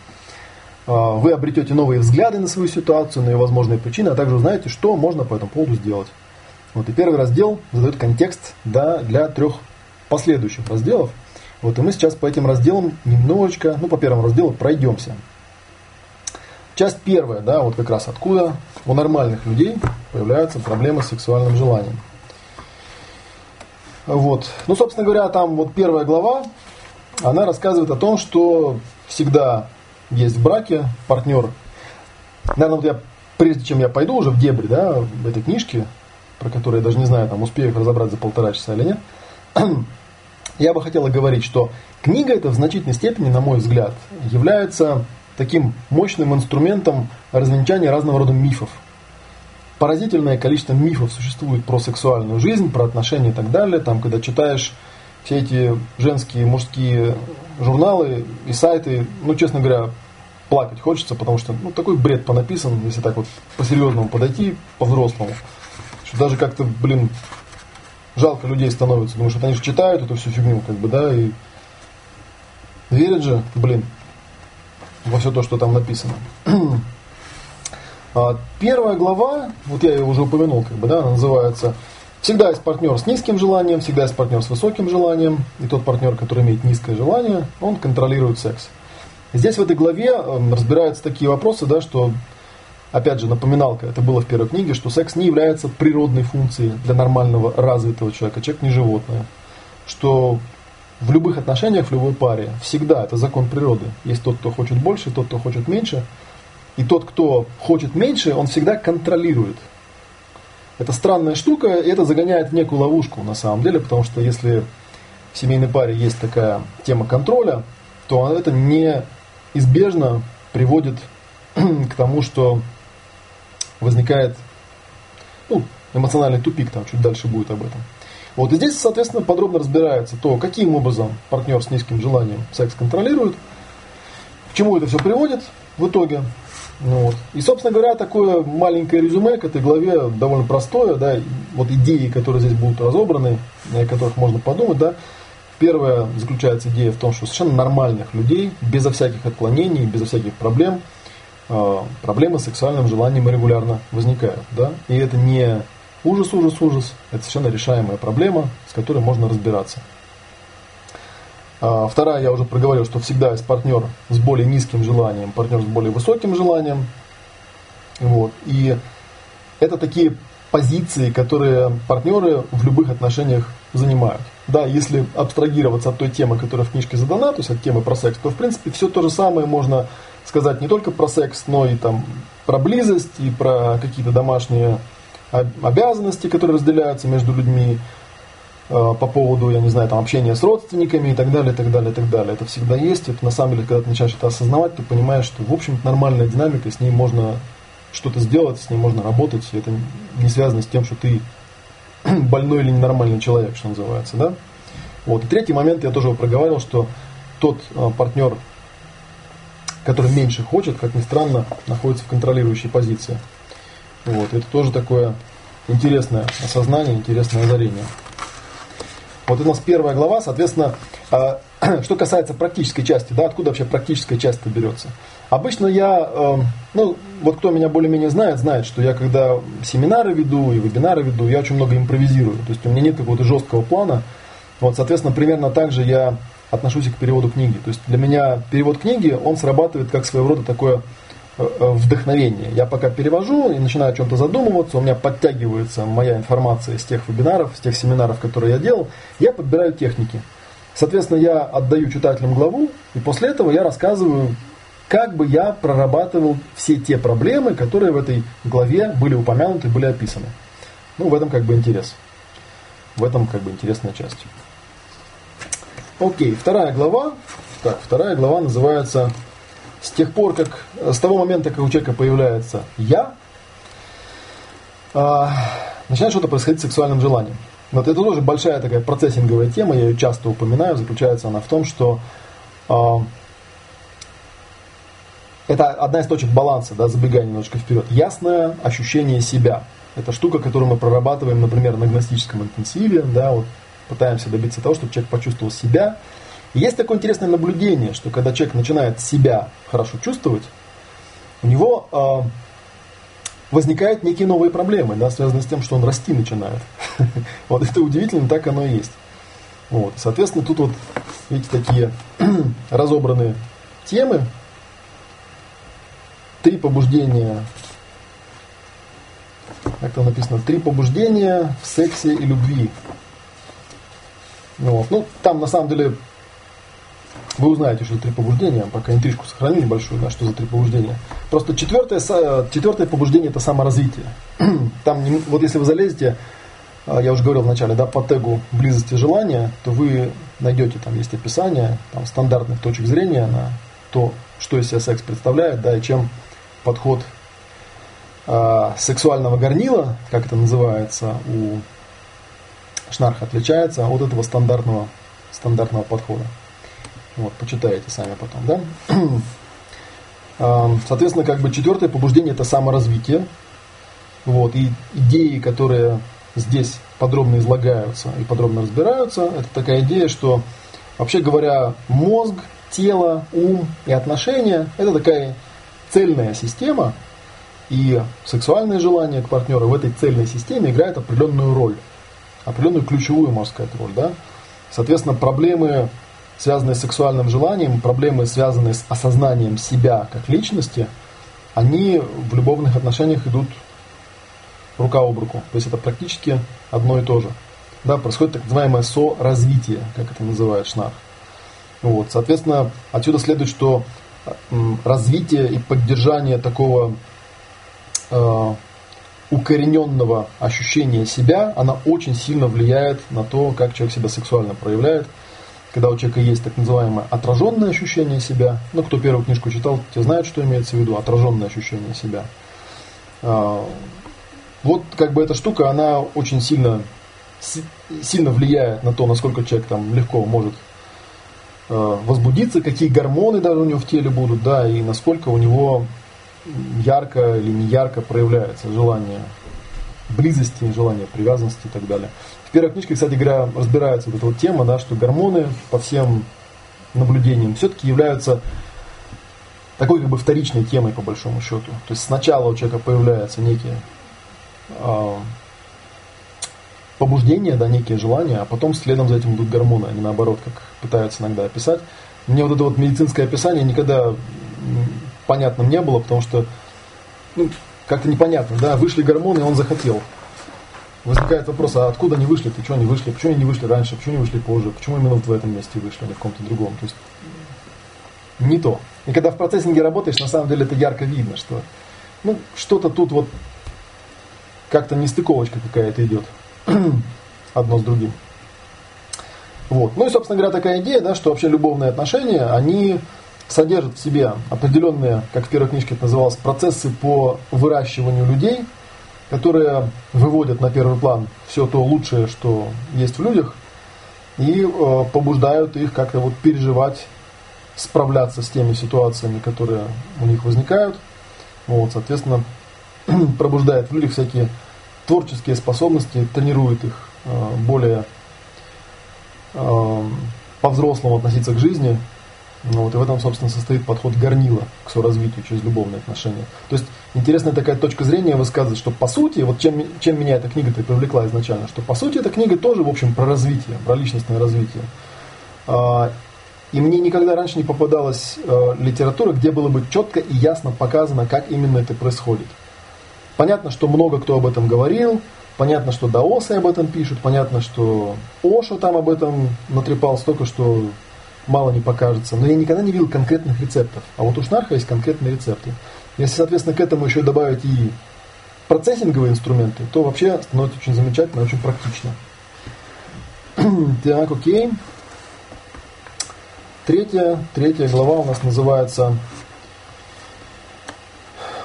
А, вы обретете новые взгляды на свою ситуацию, на ее возможные причины, а также узнаете, что можно по этому поводу сделать. Вот и первый раздел задает контекст да, для трех последующих разделов – вот, и мы сейчас по этим разделам немножечко, ну, по первому разделу пройдемся. Часть первая, да, вот как раз откуда у нормальных людей появляются проблемы с сексуальным желанием. Вот. Ну, собственно говоря, там вот первая глава, она рассказывает о том, что всегда есть в браке партнер. Наверное, вот я, прежде чем я пойду уже в дебри, да, в этой книжке, про которую я даже не знаю, там успею их разобрать за полтора часа или нет, я бы хотел говорить, что книга эта в значительной степени, на мой взгляд, является таким мощным инструментом развенчания разного рода мифов. Поразительное количество мифов существует про сексуальную жизнь, про отношения и так далее. Там, когда читаешь все эти женские, мужские журналы и сайты, ну, честно говоря, плакать хочется, потому что ну, такой бред понаписан, если так вот по-серьезному подойти, по-взрослому, что даже как-то, блин, жалко людей становится. Думаешь, вот они же читают эту всю фигню, как бы, да, и верят же, блин. во все то, что там написано. А, первая глава, вот я ее уже упомянул, как бы, да, называется Всегда есть партнер с низким желанием, всегда есть партнер с высоким желанием. И тот партнер, который имеет низкое желание, он контролирует секс. Здесь в этой главе эм, разбираются такие вопросы, да, что, опять же, напоминалка, это было в первой книге, что секс не является природной функцией для нормального развитого человека. Человек не животное. Что в любых отношениях, в любой паре, всегда это закон природы. Есть тот, кто хочет больше, тот, кто хочет меньше. И тот, кто хочет меньше, он всегда контролирует. Это странная штука, и это загоняет в некую ловушку на самом деле, потому что если в семейной паре есть такая тема контроля, то это неизбежно приводит к тому, что возникает ну, эмоциональный тупик, там чуть дальше будет об этом. Вот и здесь, соответственно, подробно разбирается то, каким образом партнер с низким желанием секс контролирует, к чему это все приводит в итоге. Ну, вот. И, собственно говоря, такое маленькое резюме к этой главе довольно простое, да, вот идеи, которые здесь будут разобраны, о которых можно подумать, да. Первая заключается идея в том, что совершенно нормальных людей, безо всяких отклонений, безо всяких проблем, проблемы с сексуальным желанием регулярно возникают, да. И это не ужас, ужас, ужас, это совершенно решаемая проблема, с которой можно разбираться. А, вторая, я уже проговорил, что всегда есть партнер с более низким желанием, партнер с более высоким желанием. Вот. И это такие позиции, которые партнеры в любых отношениях занимают. Да, если абстрагироваться от той темы, которая в книжке задана, то есть от темы про секс, то в принципе все то же самое можно сказать не только про секс, но и там про близость, и про какие-то домашние обязанности, которые разделяются между людьми, Э, по поводу, я не знаю, там, общения с родственниками и так далее, и так далее, и так далее. Это всегда есть. Это на самом деле, когда ты начинаешь это осознавать, ты понимаешь, что, в общем, нормальная динамика, с ней можно что-то сделать, с ней можно работать. И это не связано с тем, что ты больной или ненормальный человек, что называется, да? Вот. И третий момент, я тоже проговаривал, что тот э, партнер, который меньше хочет, как ни странно, находится в контролирующей позиции. Вот. Это тоже такое интересное осознание, интересное озарение. Вот у нас первая глава, соответственно, а, что касается практической части, да, откуда вообще практическая часть берется. Обычно я, эм, ну, вот кто меня более-менее знает, знает, что я когда семинары веду и вебинары веду, я очень много импровизирую. То есть у меня нет какого-то жесткого плана. Вот, соответственно, примерно так же я отношусь к переводу книги. То есть для меня перевод книги, он срабатывает как своего рода такое Э, э, вдохновение. Я пока перевожу и начинаю о чем-то задумываться, у меня подтягивается моя информация с тех вебинаров, с тех семинаров, которые я делал, я подбираю техники. Соответственно, я отдаю читателям главу, и после этого я рассказываю, как бы я прорабатывал все те проблемы, которые в этой главе были упомянуты, были описаны. Ну, в этом как бы интерес. В этом как бы интересная часть. Окей, вторая глава. Так, вторая глава называется с тех пор, как с того момента, как у человека появляется я, э, начинает что-то происходить с сексуальным желанием. Вот это тоже большая такая процессинговая тема, я ее часто упоминаю, заключается она в том, что э, это одна из точек баланса, да, забегая немножко вперед. Ясное ощущение себя. Это штука, которую мы прорабатываем, например, на гностическом интенсиве, да, вот пытаемся добиться того, чтобы человек почувствовал себя, и есть такое интересное наблюдение, что когда человек начинает себя хорошо чувствовать, у него э, возникают некие новые проблемы, да, связанные с тем, что он расти начинает. Вот это удивительно, так оно и есть. Вот. Соответственно, тут вот, видите, такие разобранные темы. Три побуждения, как там написано, три побуждения в сексе и любви. Вот. Ну, там на самом деле вы узнаете, что это три побуждения, пока интрижку сохраню небольшую, да, что за три побуждения. Просто четвертое, четвертое побуждение это саморазвитие. Там, вот если вы залезете, а, я уже говорил вначале, да, по тегу близости желания, то вы найдете, там есть описание там, стандартных точек зрения на то, что из себя секс представляет, да, и чем подход э, сексуального горнила, как это называется, у Шнарха отличается от этого стандартного, стандартного подхода. Вот, почитаете сами потом, да? А, соответственно, как бы четвертое побуждение это саморазвитие. Вот, и идеи, которые здесь подробно излагаются и подробно разбираются, это такая идея, что, вообще говоря, мозг тело, ум и отношения – это такая цельная система, и сексуальное желание к партнеру в этой цельной системе играет определенную роль, определенную ключевую, можно сказать, роль. Да? Соответственно, проблемы, связанные с сексуальным желанием, проблемы, связанные с осознанием себя как личности, они в любовных отношениях идут рука об руку. То есть это практически одно и то же. Да, происходит так называемое со-развитие, как это называет Шнах. Вот, соответственно, отсюда следует, что развитие и поддержание такого э, укорененного ощущения себя, она очень сильно влияет на то, как человек себя сексуально проявляет. Когда у человека есть так называемое отраженное ощущение себя, ну, кто первую книжку читал, те знают, что имеется в виду, отраженное ощущение себя. Э, вот как бы эта штука, она очень сильно, сильно влияет на то, насколько человек там легко может Э, возбудиться, какие гормоны даже у него в теле будут, да, и насколько у него ярко или не ярко проявляется желание близости, желание привязанности и так далее. В первой книжке, кстати говоря, разбирается вот эта вот тема, да, что гормоны по всем наблюдениям все-таки являются такой как бы вторичной темой по большому счету. То есть сначала у человека появляется некие э, побуждения, да, некие желания, а потом следом за этим идут гормоны, а не наоборот, как пытаются иногда описать. Мне вот это вот медицинское описание никогда понятным не было, потому что ну, как-то непонятно, да, вышли гормоны, и он захотел. Возникает вопрос, а откуда они вышли, что они вышли, почему они не вышли раньше, почему они вышли позже, почему именно вот в этом месте вышли, а не в каком-то другом. То есть не то. И когда в процессинге работаешь, на самом деле это ярко видно, что ну, что-то тут вот как-то нестыковочка какая-то идет. одно с другим. Вот. Ну и, собственно говоря, такая идея, да, что вообще любовные отношения, они содержат в себе определенные, как в первой книжке это называлось, процессы по выращиванию людей, которые выводят на первый план все то лучшее, что есть в людях, и э, побуждают их как-то вот переживать, справляться с теми ситуациями, которые у них возникают. Вот, соответственно, пробуждает в людях всякие творческие способности, тренирует их э, более э, по-взрослому относиться к жизни. Ну, вот, и в этом, собственно, состоит подход горнила к соразвитию через любовные отношения. То есть интересная такая точка зрения высказывает, что по сути, вот чем, чем меня эта книга-то привлекла изначально, что по сути эта книга тоже, в общем, про развитие, про личностное развитие. А, и мне никогда раньше не попадалась э, литература, где было бы четко и ясно показано, как именно это происходит. Понятно, что много кто об этом говорил, понятно, что даосы об этом пишут, понятно, что Ошо там об этом натрепал столько, что мало не покажется. Но я никогда не видел конкретных рецептов. А вот у Шнарха есть конкретные рецепты. Если, соответственно, к этому еще добавить и процессинговые инструменты, то вообще становится очень замечательно, очень практично. так, окей. Третья, третья глава у нас называется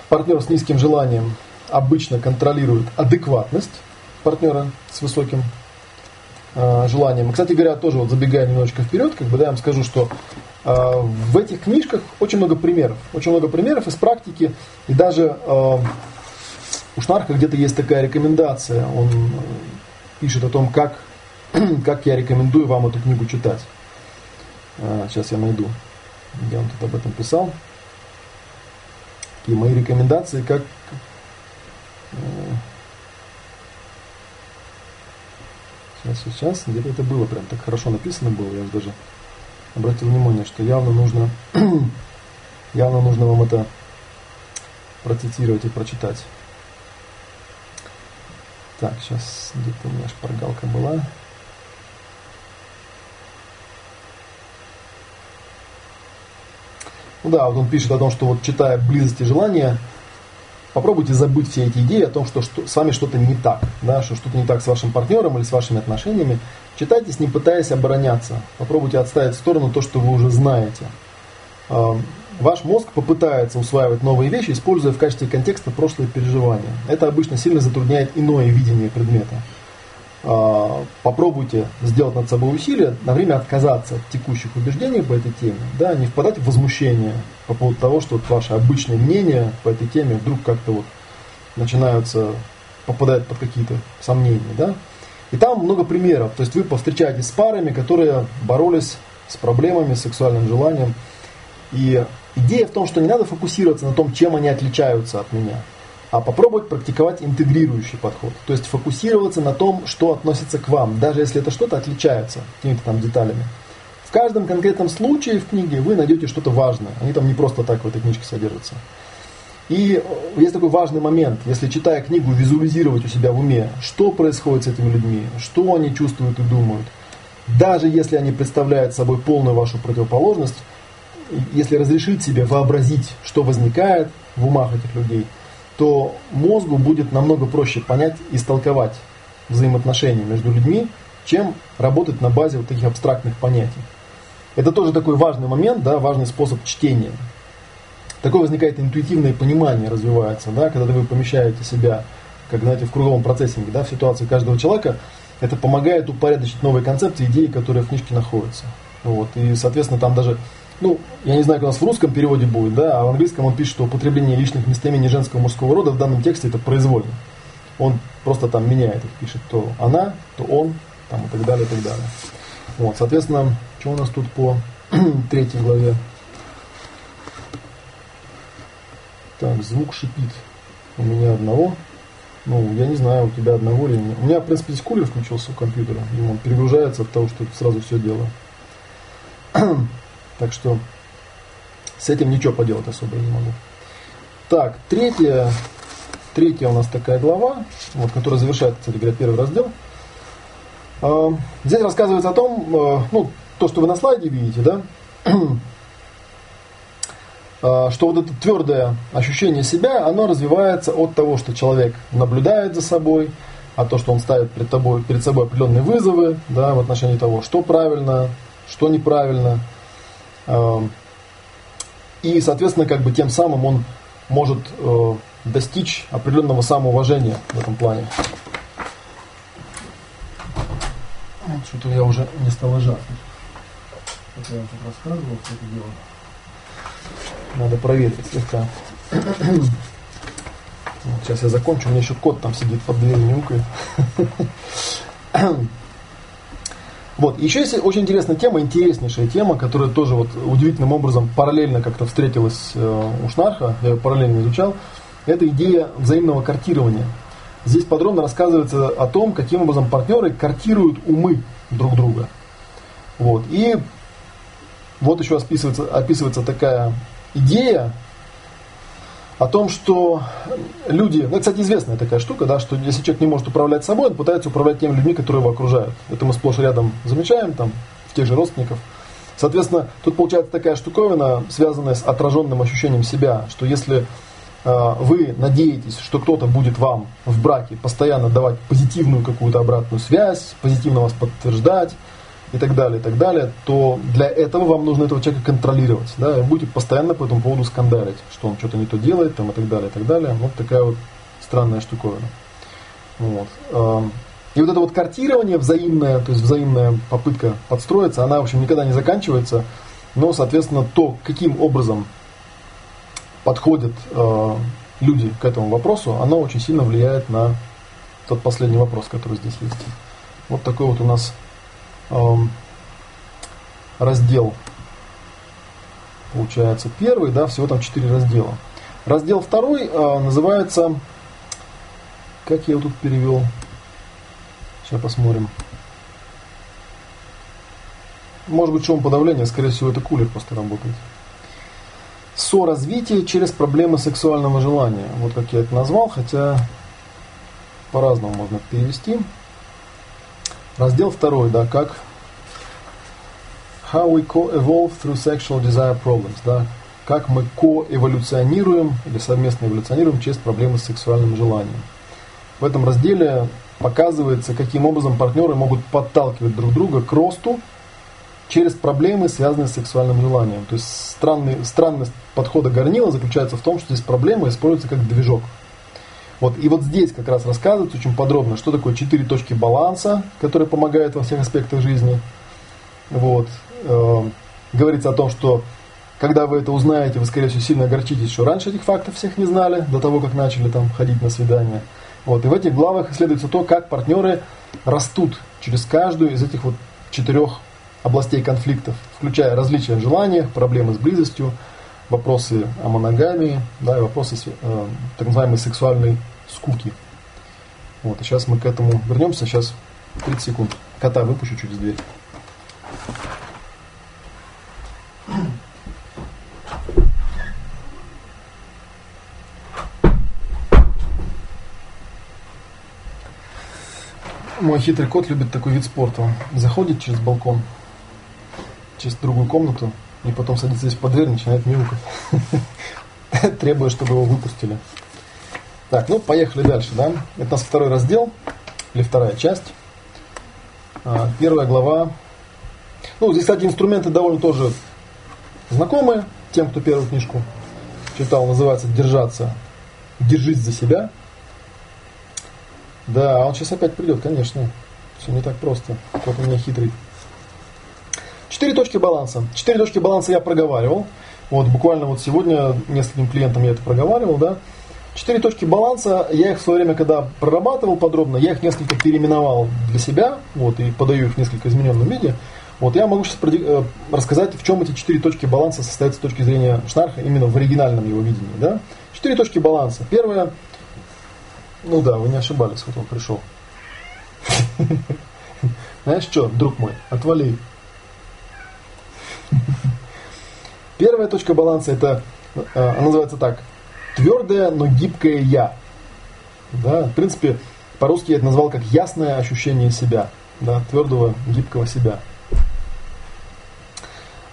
«Партнер с низким желанием» обычно контролирует адекватность партнера с высоким э, желанием. И, кстати говоря, тоже вот забегая немножечко вперед, как бы, да, я вам скажу, что э, в этих книжках очень много примеров. Очень много примеров из практики. И даже э, у Шнарха где-то есть такая рекомендация. Он э, пишет о том, как, как я рекомендую вам эту книгу читать. Э, сейчас я найду, где он тут об этом писал. Такие мои рекомендации, как, Сейчас, сейчас, где-то это было прям так хорошо написано было, я даже обратил внимание, что явно нужно, явно нужно вам это процитировать и прочитать. Так, сейчас где-то у меня шпаргалка была. Ну да, вот он пишет о том, что вот читая близости желания, попробуйте забыть все эти идеи о том, что, что с вами что-то не так, да, что что-то не так с вашим партнером или с вашими отношениями. Читайтесь, не пытаясь обороняться. Попробуйте отставить в сторону то, что вы уже знаете. Ваш мозг попытается усваивать новые вещи, используя в качестве контекста прошлые переживания. Это обычно сильно затрудняет иное видение предмета. А, попробуйте сделать над собой усилие, на время отказаться от текущих убеждений по этой теме, да, не впадать в возмущение по поводу того, что вот ваше обычное мнение по этой теме вдруг как-то вот начинаются попадать под какие-то сомнения, да. И там много примеров, то есть вы повстречаетесь с парами, которые боролись с проблемами, с сексуальным желанием. И идея в том, что не надо фокусироваться на том, чем они отличаются от меня, а попробовать практиковать интегрирующий подход. То есть фокусироваться на том, что относится к вам, даже если это что-то отличается какими-то там деталями. В каждом конкретном случае в книге вы найдете что-то важное. Они там не просто так в этой книжке содержатся. И э, есть такой важный момент, если читая книгу, визуализировать у себя в уме, что происходит с этими людьми, что они чувствуют и думают. Даже если они представляют собой полную вашу противоположность, если разрешить себе вообразить, что возникает в умах этих людей, то мозгу будет намного проще понять и истолковать взаимоотношения между людьми, чем работать на базе вот таких абстрактных понятий. Это тоже такой важный момент, да, важный способ чтения. Такое возникает интуитивное понимание, развивается, да, когда вы помещаете себя, как знаете, в круговом процессинге, да, в ситуации каждого человека, это помогает упорядочить новые концепции, идеи, которые в книжке находятся. Вот, и, соответственно, там даже, ну, я не знаю, как у нас в русском переводе будет, да, а в английском он пишет, что употребление личных местоимений женского и мужского рода в данном тексте это произвольно. Он просто там меняет их, пишет то она, то он, там, и так далее, и так далее. Вот, соответственно, что у нас тут по третьей главе? Так, звук шипит у меня одного. Ну, я не знаю, у тебя одного или нет. У меня, в принципе, здесь кулер включился у компьютера. И он перегружается от того, что сразу все делаю. так что с этим ничего поделать особо не могу. Так, третья, третья у нас такая глава, вот, которая завершает, кстати говоря, первый раздел. А, здесь рассказывается о том, э, ну, то, что вы на слайде видите, да, а, что вот это твердое ощущение себя, оно развивается от того, что человек наблюдает за собой, а то, что он ставит перед, тобой, перед собой определенные вызовы да, в отношении того, что правильно, что неправильно. А, и, соответственно, как бы тем самым он может э, достичь определенного самоуважения в этом плане. Что-то я уже не стал жахнуть. Как я вам тут рассказывал, что это дело. Надо проверить слегка. Вот, сейчас я закончу, у меня еще кот там сидит под дверью, мяукает. Вот, еще есть очень интересная тема, интереснейшая тема, которая тоже вот удивительным образом параллельно как-то встретилась э, у Шнарха, я ее параллельно изучал. Это идея взаимного картирования. Здесь подробно рассказывается о том, каким образом партнеры картируют умы друг друга. Вот. И вот еще описывается, описывается такая идея о том, что люди, ну, кстати, известная такая штука, да, что если человек не может управлять собой, он пытается управлять теми людьми, которые его окружают. Это мы сплошь рядом замечаем, там, в тех же родственников. Соответственно, тут получается такая штуковина, связанная с отраженным ощущением себя, что если э, вы надеетесь, что кто-то будет вам в браке постоянно давать позитивную какую-то обратную связь, позитивно вас подтверждать, и так далее, и так далее, то для этого вам нужно этого человека контролировать. Да, и будете постоянно по этому поводу скандалить, что он что-то не то делает, там, и так далее, и так далее. Вот такая вот странная штуковина. Вот. И вот это вот картирование взаимное, то есть взаимная попытка подстроиться, она, в общем, никогда не заканчивается. Но, соответственно, то, каким образом подходят э, люди к этому вопросу, оно очень сильно влияет на тот последний вопрос, который здесь есть. Вот такой вот у нас Эм, раздел, получается, первый, да, всего там четыре раздела. Раздел второй э, называется, как я его тут перевел, сейчас посмотрим. Может быть шум подавления, скорее всего это кулер просто работает. Со-развитие через проблемы сексуального желания. Вот как я это назвал, хотя по-разному можно перевести. Раздел второй, да, как How we co-evolve through sexual desire problems, да, как мы ко-эволюционируем или совместно эволюционируем через проблемы с сексуальным желанием. В этом разделе показывается, каким образом партнеры могут подталкивать друг друга к росту через проблемы, связанные с сексуальным желанием. То есть странный, странность подхода Горнила заключается в том, что здесь проблема используется как движок. Вот, и вот здесь как раз рассказывается очень подробно, что такое четыре точки баланса, которые помогают во всех аспектах жизни. Вот. Э, говорится о том, что когда вы это узнаете, вы, скорее всего, сильно огорчитесь, что раньше этих фактов всех не знали, до того, как начали там ходить на свидания. Вот. И в этих главах исследуется то, как партнеры растут через каждую из этих вот четырех областей конфликтов, включая различия в желаниях, проблемы с близостью, вопросы о моногамии, да, и вопросы э, так называемой сексуальной скуки. Вот, и сейчас мы к этому вернемся. Сейчас 30 секунд. Кота выпущу через дверь. Мой хитрый кот любит такой вид спорта. Заходит через балкон, через другую комнату, и потом садится здесь под дверь начинает мяукать. Требуя, чтобы его выпустили. Так, ну поехали дальше, да? Это у нас второй раздел, или вторая часть. А, первая глава. Ну, здесь, кстати, инструменты довольно тоже знакомые тем, кто первую книжку читал. Называется «Держаться». Держись за себя. Да, он сейчас опять придет, конечно. Все не так просто. Кот у меня хитрый. Четыре точки баланса. Четыре точки баланса я проговаривал. Вот буквально вот сегодня нескольким клиентам я это проговаривал, да. Четыре точки баланса, я их в свое время, когда прорабатывал подробно, я их несколько переименовал для себя, вот, и подаю их в несколько измененном виде. Вот я могу сейчас э, рассказать, в чем эти четыре точки баланса состоят с точки зрения Шнарха, именно в оригинальном его видении. Да? Четыре точки баланса. Первое, ну да, вы не ошибались, вот он пришел. Знаешь что, друг мой, отвали. Первая точка баланса это, э, она называется так, твердое, но гибкое я. Да, в принципе, по-русски я это назвал как ясное ощущение себя, да, твердого, гибкого себя.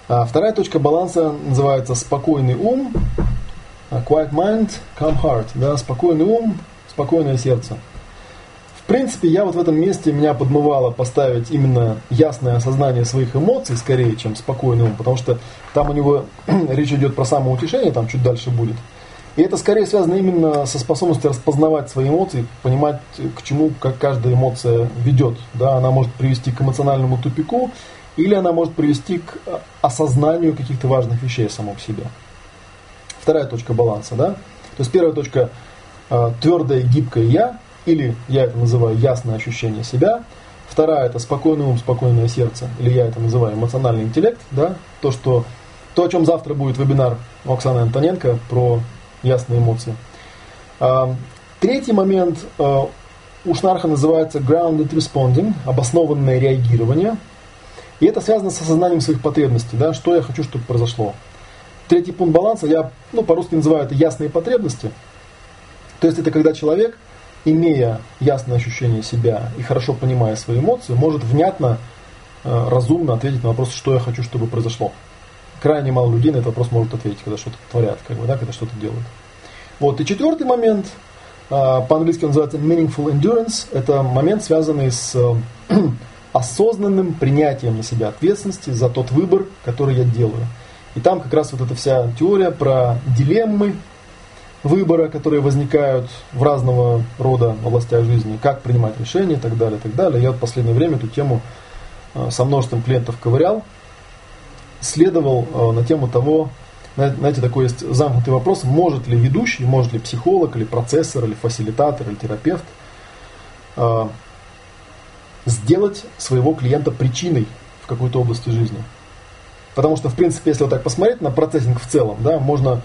А вторая точка баланса называется спокойный ум, quiet mind, calm heart, да, спокойный ум, спокойное сердце. Принципе, я вот в этом месте меня подмывало поставить именно ясное осознание своих эмоций, скорее, чем спокойный ум, потому что там у него речь идет про самоутешение, там чуть дальше будет. И это скорее связано именно со способностью распознавать свои эмоции, понимать, к чему как каждая эмоция ведет. Да, она может привести к эмоциональному тупику, или она может привести к осознанию каких-то важных вещей само по себе. Вторая точка баланса. Да? То есть первая точка э, твердое гибкое я, или я это называю ясное ощущение себя. Вторая это спокойный ум, спокойное сердце, или я это называю эмоциональный интеллект. Да? То, что, то, о чем завтра будет вебинар у Оксаны Антоненко про ясные эмоции. А, третий момент а, у Шнарха называется grounded responding, обоснованное реагирование. И это связано с осознанием своих потребностей, да, что я хочу, чтобы произошло. Третий пункт баланса, я ну, по-русски называю это ясные потребности. То есть это когда человек, имея ясное ощущение себя и хорошо понимая свои эмоции, может внятно, э, разумно ответить на вопрос, что я хочу, чтобы произошло крайне мало людей на этот вопрос может ответить, когда что-то творят, как бы, да, когда что-то делают. Вот. И четвертый момент, а, по-английски называется meaningful endurance, это момент, связанный с э, осознанным принятием на себя ответственности за тот выбор, который я делаю. И там как раз вот эта вся теория про дилеммы выбора, которые возникают в разного рода областях жизни, как принимать решения и так далее, и так далее. Я в последнее время эту тему э, со множеством клиентов ковырял, следовал э, на тему того, знаете, такой есть замкнутый вопрос, может ли ведущий, может ли психолог, или процессор, или фасилитатор, или терапевт э, сделать своего клиента причиной в какой-то области жизни. Потому что, в принципе, если вот так посмотреть на процессинг в целом, да, можно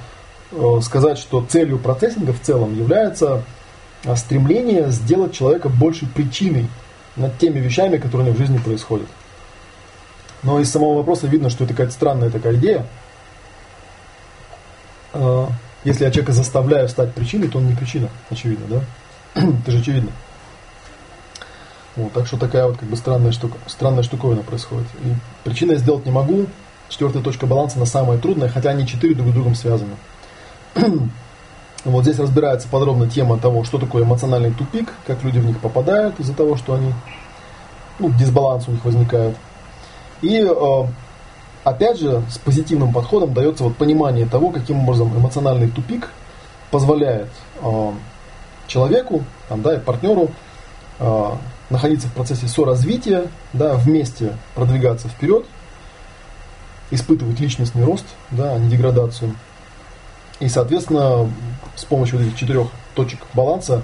сказать, что целью процессинга в целом является стремление сделать человека больше причиной над теми вещами, которые у него в жизни происходят. Но из самого вопроса видно, что это какая-то странная такая идея. А, если я человека заставляю стать причиной, то он не причина, очевидно, да? это же очевидно. Вот, так что такая вот как бы странная штука, странная штуковина происходит. И причиной я сделать не могу. Четвертая точка баланса на самая трудная, хотя они четыре друг с другом связаны. вот здесь разбирается подробно тема того, что такое эмоциональный тупик, как люди в них попадают из-за того, что они, ну, дисбаланс у них возникает. И э, опять же, с позитивным подходом дается вот понимание того, каким образом эмоциональный тупик позволяет э, человеку, там, да, и партнеру э, находиться в процессе соразвития, да, вместе продвигаться вперед, испытывать личностный рост, да, а не деградацию. И, соответственно, с помощью вот этих четырех точек баланса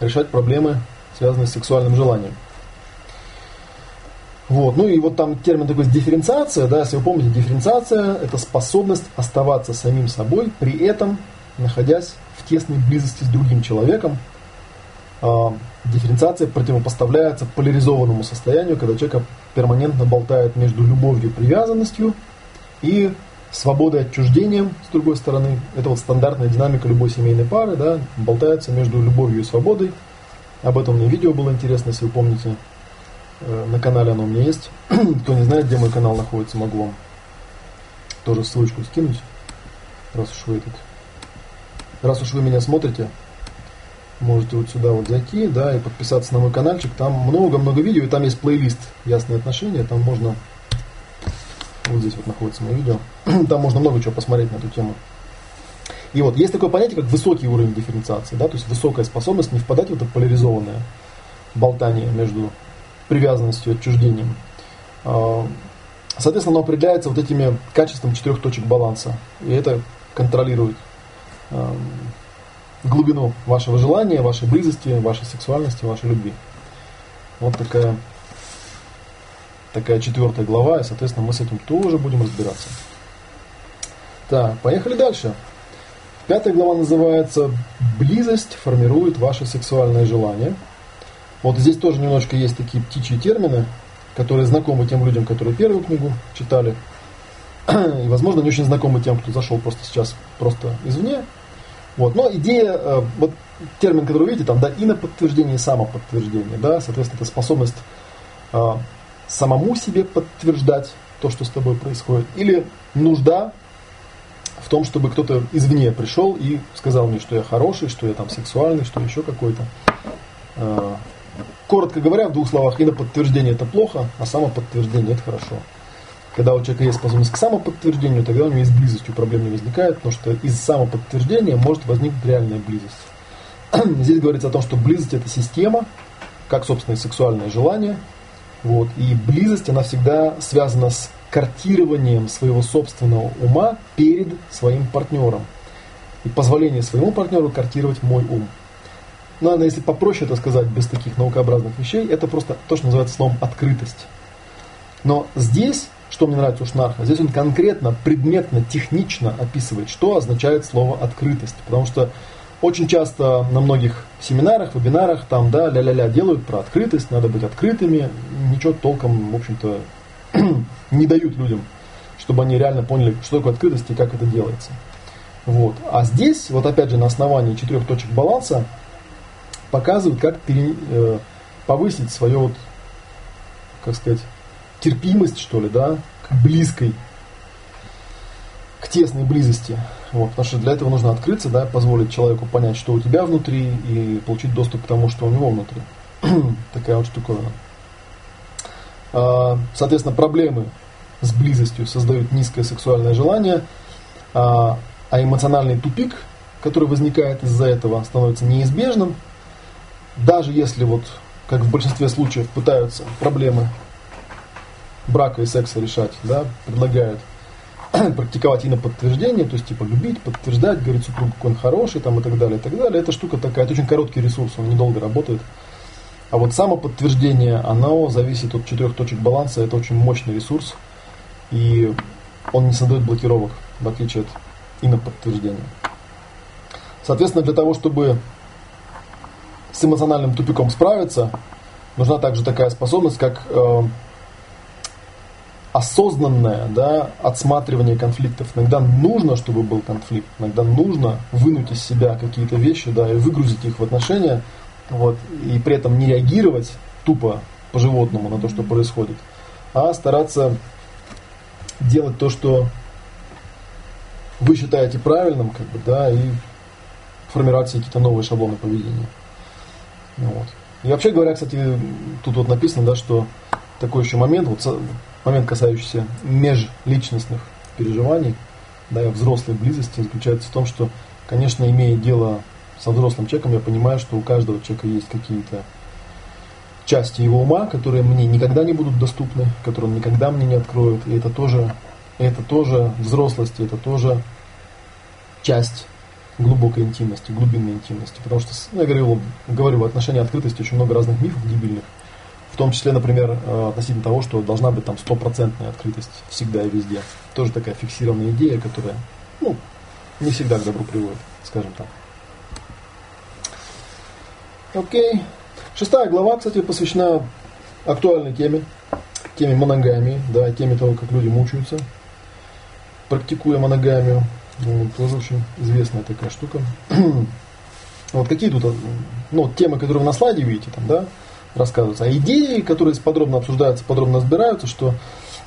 решать проблемы, связанные с сексуальным желанием. Вот. Ну и вот там термин такой дифференциация, да, если вы помните, дифференциация – это способность оставаться самим собой, при этом находясь в тесной близости с другим человеком. А, дифференциация противопоставляется поляризованному состоянию, когда человек перманентно болтает между любовью и привязанностью и свободой отчуждением, с другой стороны. Это вот стандартная динамика любой семейной пары, да, болтается между любовью и свободой. Об этом меня видео было интересно, если вы помните. Э, на канале оно у меня есть. Кто не знает, где мой канал находится, могу вам тоже ссылочку скинуть, раз уж вы этот, раз уж вы меня смотрите, можете вот сюда вот зайти, да, и подписаться на мой каналчик. Там много-много видео, и там есть плейлист «Ясные отношения», там можно, вот здесь вот находится мое видео, там можно много чего посмотреть на эту тему. И вот есть такое понятие, как высокий уровень дифференциации, да, то есть высокая способность не впадать в это поляризованное болтание между привязанностью, отчуждением. А, соответственно, оно определяется вот этими качеством четырех точек баланса. И это контролирует а, глубину вашего желания, вашей близости, вашей сексуальности, вашей любви. Вот такая, такая четвертая глава, и, соответственно, мы с этим тоже будем разбираться. Так, поехали дальше. Пятая глава называется «Близость формирует ваше сексуальное желание». Вот здесь тоже немножко есть такие птичьи термины, которые знакомы тем людям, которые первую книгу читали. И, возможно, не очень знакомы тем, кто зашел просто сейчас просто извне. Вот. Но идея, э, вот термин, который вы видите, там, да, иноподтверждение и самоподтверждение, да, соответственно, это способность э, самому себе подтверждать то, что с тобой происходит, или нужда в том, чтобы кто-то извне пришел и сказал мне, что я хороший, что я там сексуальный, что еще какой-то. Э, коротко говоря, в двух словах, и на подтверждение это плохо, а самоподтверждение это хорошо. Когда у человека есть способность к самоподтверждению, тогда у него и с близостью проблем не возникает, потому что из самоподтверждения может возникнуть реальная близость. Здесь говорится о том, что близость это система, как собственное сексуальное желание. Вот, и близость, она всегда связана с картированием своего собственного ума перед своим партнером. И позволение своему партнеру картировать мой ум. Наверное, если попроще это сказать, без таких наукообразных вещей, это просто то, что называется словом открытость. Но здесь, что мне нравится у Шнарха, здесь он конкретно, предметно, технично описывает, что означает слово открытость. Потому что очень часто на многих семинарах, вебинарах там, да, ля-ля-ля делают про открытость, надо быть открытыми, ничего толком, в общем-то, не дают людям, чтобы они реально поняли, что такое открытость и как это делается. Вот. А здесь, вот опять же, на основании четырех точек баланса, показывают, как пере, э, повысить свою, вот, как сказать, терпимость, что ли, да, к близкой, к тесной близости. Вот, потому что для этого нужно открыться, да, позволить человеку понять, что у тебя внутри, и получить доступ к тому, что у него внутри. Такая вот штуковина. А, соответственно, проблемы с близостью создают низкое сексуальное желание, а, а эмоциональный тупик, который возникает из-за этого, становится неизбежным, даже если вот, как в большинстве случаев, пытаются проблемы брака и секса решать, да, предлагают практиковать и на подтверждение, то есть типа любить, подтверждать, говорить супругу, какой он хороший, там и так далее, и так далее. Эта штука такая, это очень короткий ресурс, он недолго работает. А вот самоподтверждение, оно зависит от четырех точек баланса, это очень мощный ресурс, и он не создает блокировок, в отличие от иноподтверждения. Соответственно, для того, чтобы с эмоциональным тупиком справиться, нужна также такая способность, как э, осознанное да, отсматривание конфликтов. Иногда нужно, чтобы был конфликт, иногда нужно вынуть из себя какие-то вещи да, и выгрузить их в отношения, вот, и при этом не реагировать тупо по-животному на то, что происходит, а стараться делать то, что вы считаете правильным, как бы, да, и формировать какие-то новые шаблоны поведения. Вот. И вообще говоря, кстати, тут вот написано, да, что такой еще момент, вот момент, касающийся межличностных переживаний, да, и взрослой близости, заключается в том, что, конечно, имея дело со взрослым человеком, я понимаю, что у каждого человека есть какие-то части его ума, которые мне никогда не будут доступны, которые он никогда мне не откроет. И это тоже, это тоже взрослость, это тоже часть глубокой интимности, глубинной интимности. Потому что, я говорю, говорю, в отношении открытости очень много разных мифов дебильных. В том числе, например, э, относительно того, что должна быть там стопроцентная открытость всегда и везде. Тоже такая фиксированная идея, которая ну, не всегда к добру приводит, скажем так. Окей. Шестая глава, кстати, посвящена актуальной теме, теме моногамии, да, теме того, как люди мучаются, практикуя моногамию. Ну, тоже очень известная такая штука. вот какие тут ну, темы, которые вы на слайде видите, там, да, рассказываются. А идеи, которые подробно обсуждаются, подробно разбираются, что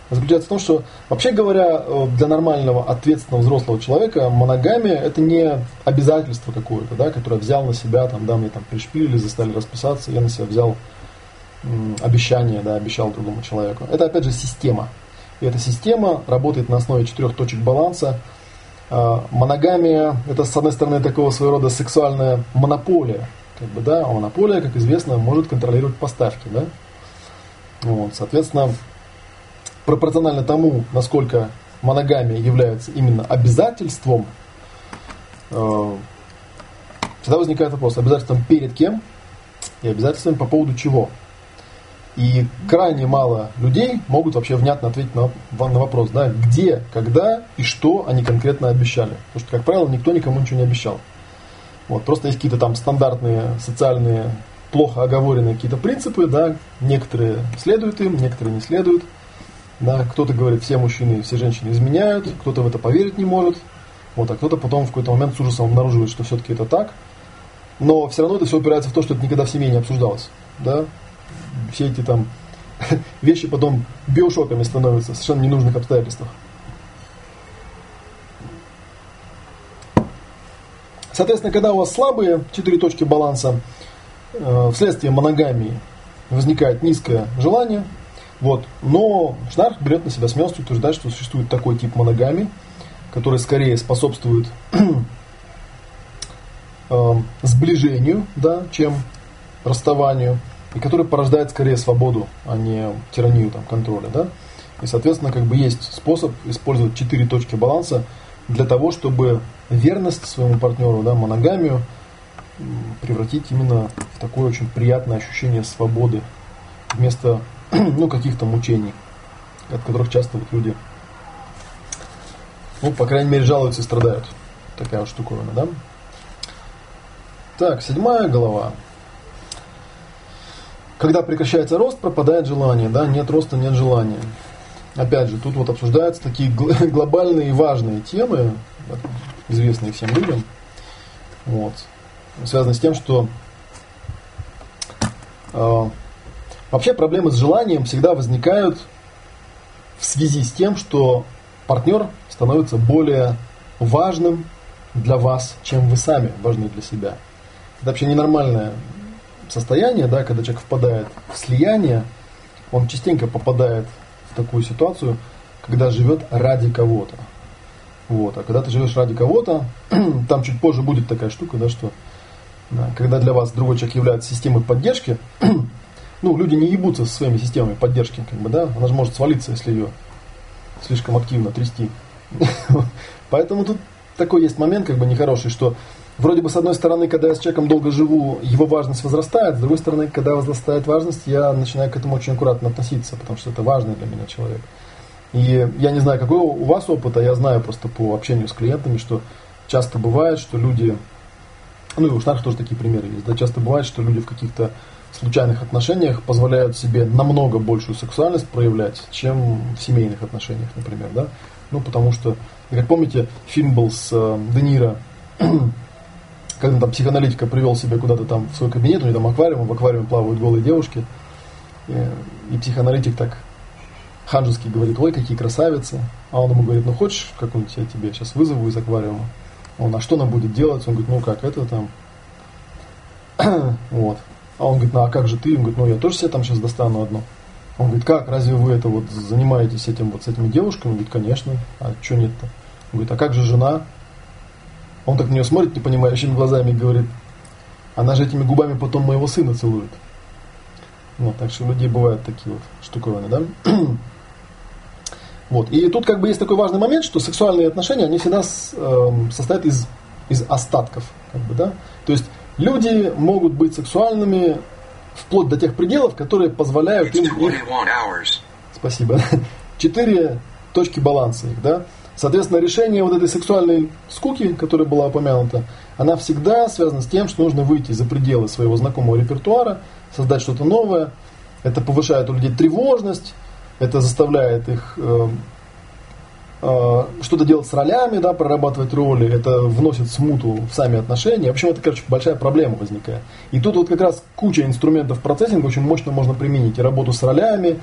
заключается в том, что, вообще говоря, э, для нормального, ответственного взрослого человека моногамия – это не обязательство какое-то, да, которое взял на себя, там, да, мне там пришпилили, заставили расписаться, я на себя взял м, обещание, да, обещал другому человеку. Это, опять же, система. И эта система работает на основе четырех точек баланса. А, моногамия – это, с одной стороны, такого своего рода сексуальная монополия. Как бы, да, монополия, как известно, может контролировать поставки. Да? Вот, соответственно, пропорционально тому, насколько моногамия является именно обязательством, э, всегда возникает вопрос, обязательством перед кем и обязательством по поводу чего. И крайне мало людей могут вообще внятно ответить на, на вопрос, да, где, когда и что они конкретно обещали. Потому что, как правило, никто никому ничего не обещал. Вот, просто есть какие-то там стандартные социальные, плохо оговоренные какие-то принципы, да, некоторые следуют им, некоторые не следуют. Да, кто-то говорит, все мужчины и все женщины изменяют, кто-то в это поверить не может, вот, а кто-то потом в какой-то момент с ужасом обнаруживает, что все-таки это так. Но все равно это все упирается в то, что это никогда в семье не обсуждалось. Да? Все эти там вещи потом биошоками становятся в совершенно ненужных обстоятельствах. Соответственно, когда у вас слабые четыре точки баланса, э, вследствие моногамии возникает низкое желание, вот. Но Шнарх берет на себя смелость утверждать, что существует такой тип моногамии, который скорее способствует э, сближению, да, чем расставанию, и который порождает скорее свободу, а не тиранию там, контроля. Да? И, соответственно, как бы есть способ использовать четыре точки баланса для того, чтобы верность своему партнеру, да, моногамию, превратить именно в такое очень приятное ощущение свободы вместо ну, каких-то мучений, от которых часто вот люди, ну, по крайней мере, жалуются и страдают. Такая вот штуковина, да? Так, седьмая глава. Когда прекращается рост, пропадает желание, да, нет роста, нет желания. Опять же, тут вот обсуждаются такие глобальные и важные темы, известные всем людям, вот, связанные с тем, что э, Вообще проблемы с желанием всегда возникают в связи с тем, что партнер становится более важным для вас, чем вы сами важны для себя. Это вообще ненормальное состояние, да, когда человек впадает в слияние, он частенько попадает в такую ситуацию, когда живет ради кого-то. Вот. А когда ты живешь ради кого-то, там чуть позже будет такая штука, да, что да, когда для вас другой человек является системой поддержки, ну, люди не ебутся со своими системами поддержки, как бы, да, она же может свалиться, если ее слишком активно трясти. Поэтому тут такой есть момент, как бы, нехороший, что вроде бы, с одной стороны, когда я с человеком долго живу, его важность возрастает, с другой стороны, когда возрастает важность, я начинаю к этому очень аккуратно относиться, потому что это важный для меня человек. И я не знаю, какой у вас опыт, а я знаю просто по общению с клиентами, что часто бывает, что люди, ну и у Шнарх тоже такие примеры есть, да, часто бывает, что люди в каких-то случайных отношениях позволяют себе намного большую сексуальность проявлять, чем в семейных отношениях, например, да? Ну, потому что, как помните, фильм был с э, Де Ниро, когда там психоаналитика привел себя куда-то там в свой кабинет, у него там аквариум, в аквариуме плавают голые девушки, и, и психоаналитик так ханжески говорит, ой, какие красавицы, а он ему говорит, ну хочешь какую-нибудь я тебе сейчас вызову из аквариума? Он, а что нам будет делать? Он говорит, ну как, это там, вот, а он говорит, ну а как же ты? Он говорит, ну я тоже себе там сейчас достану одну. Он говорит, как, разве вы это вот занимаетесь этим вот с этими девушками? Он говорит, конечно, а что нет-то? Он говорит, а как же жена? Он так на нее смотрит непонимающими глазами и говорит, она же этими губами потом моего сына целует. Вот, так что у людей бывают такие вот штуковины, да? Вот. И тут как бы есть такой важный момент, что сексуальные отношения, они всегда с, э, состоят из, из остатков. Как бы, да? То есть Люди могут быть сексуальными вплоть до тех пределов, которые позволяют им их... Спасибо. Четыре точки баланса их, да? Соответственно, решение вот этой сексуальной скуки, которая была упомянута, она всегда связана с тем, что нужно выйти за пределы своего знакомого репертуара, создать что-то новое. Это повышает у людей тревожность, это заставляет их э, э, что-то делать с ролями, да, прорабатывать роли, это вносит смуту в сами отношения. В общем, это, короче, большая проблема возникает. И тут вот как раз куча инструментов процессинга очень мощно можно применить. И работу с ролями,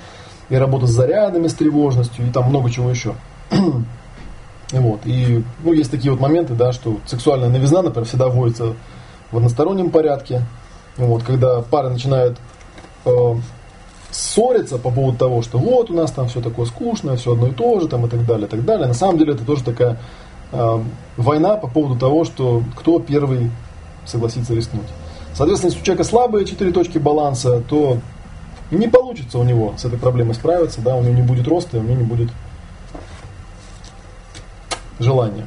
и работу с зарядами, с тревожностью, и там много чего еще. Вот. И ну, есть такие вот моменты, да, что сексуальная новизна, например, всегда вводится в одностороннем порядке. Вот, когда пары начинают э, ссориться по поводу того, что вот у нас там все такое скучное, все одно и то же, там, и так далее, и так далее. На самом деле это тоже такая э, война по поводу того, что кто первый согласится рискнуть. Соответственно, если у человека слабые четыре точки баланса, то не получится у него с этой проблемой справиться, да, у него не будет роста, у него не будет желания.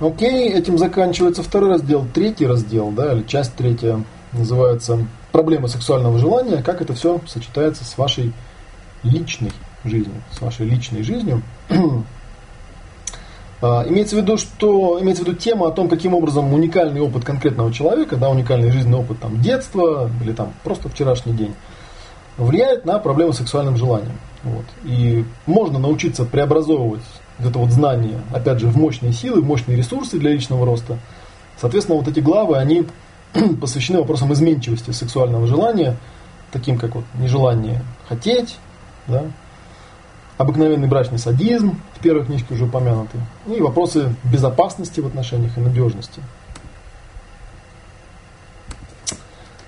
Окей, этим заканчивается второй раздел. Третий раздел, да, или часть третья, называется «Проблемы сексуального желания. Как это все сочетается с вашей личной жизнью, с вашей личной жизнью». А, имеется в виду, что имеется в виду тема о том, каким образом уникальный опыт конкретного человека, да, уникальный жизненный опыт там, детства или там просто вчерашний день, влияет на проблемы с сексуальным желанием. Вот. И можно научиться преобразовывать это вот знание, опять же, в мощные силы, в мощные ресурсы для личного роста. Соответственно, вот эти главы, они посвящены вопросам изменчивости сексуального желания, таким как вот нежелание хотеть, да, обыкновенный брачный садизм, в первой книжке уже упомянутый, и вопросы безопасности в отношениях и надежности.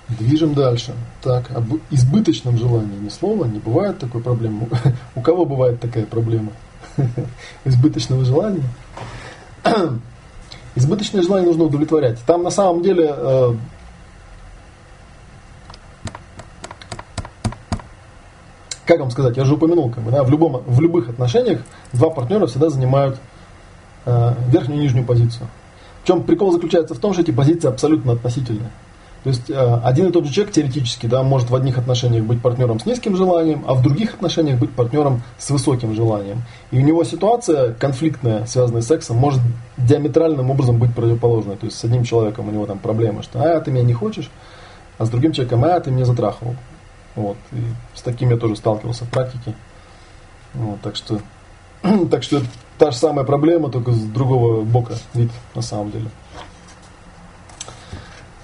Движем дальше. Так, об избыточном желании ни слова, не бывает такой проблемы. У кого бывает такая проблема? избыточного желания. Избыточное желание нужно удовлетворять. Там на самом деле э, как вам сказать, я же упомянул, как бы, да, в, любом, в любых отношениях два партнера всегда занимают э, верхнюю и нижнюю позицию. В чем прикол заключается в том, что эти позиции абсолютно относительные. То есть э, один и тот же человек теоретически да, может в одних отношениях быть партнером с низким желанием, а в других отношениях быть партнером с высоким желанием. И у него ситуация конфликтная, связанная с сексом, может диаметральным образом быть противоположной. То есть с одним человеком у него там проблема, что «а, ты меня не хочешь», а с другим человеком «а, ты меня затрахивал». Вот. И с таким я тоже сталкивался в практике. Вот, так что, так что та же самая проблема, только с другого бока вид на самом деле.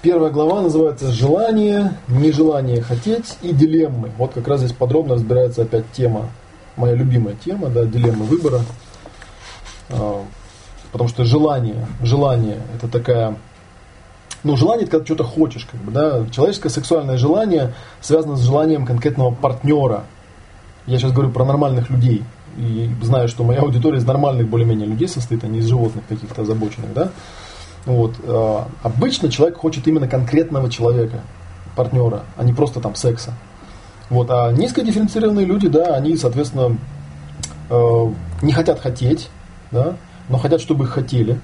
Первая глава называется «Желание, нежелание хотеть и дилеммы». Вот как раз здесь подробно разбирается опять тема, моя любимая тема, да, дилеммы выбора. А, потому что желание, желание – это такая ну, желание, это когда что-то хочешь, как бы, да. Человеческое сексуальное желание связано с желанием конкретного партнера. Я сейчас говорю про нормальных людей. И знаю, что моя аудитория из нормальных более-менее людей состоит, а не из животных каких-то озабоченных, да. Вот. Э, обычно человек хочет именно конкретного человека, партнера, а не просто там секса. Вот. А низкодифференцированные люди, да, они, соответственно, э, не хотят хотеть, да, но хотят, чтобы их хотели.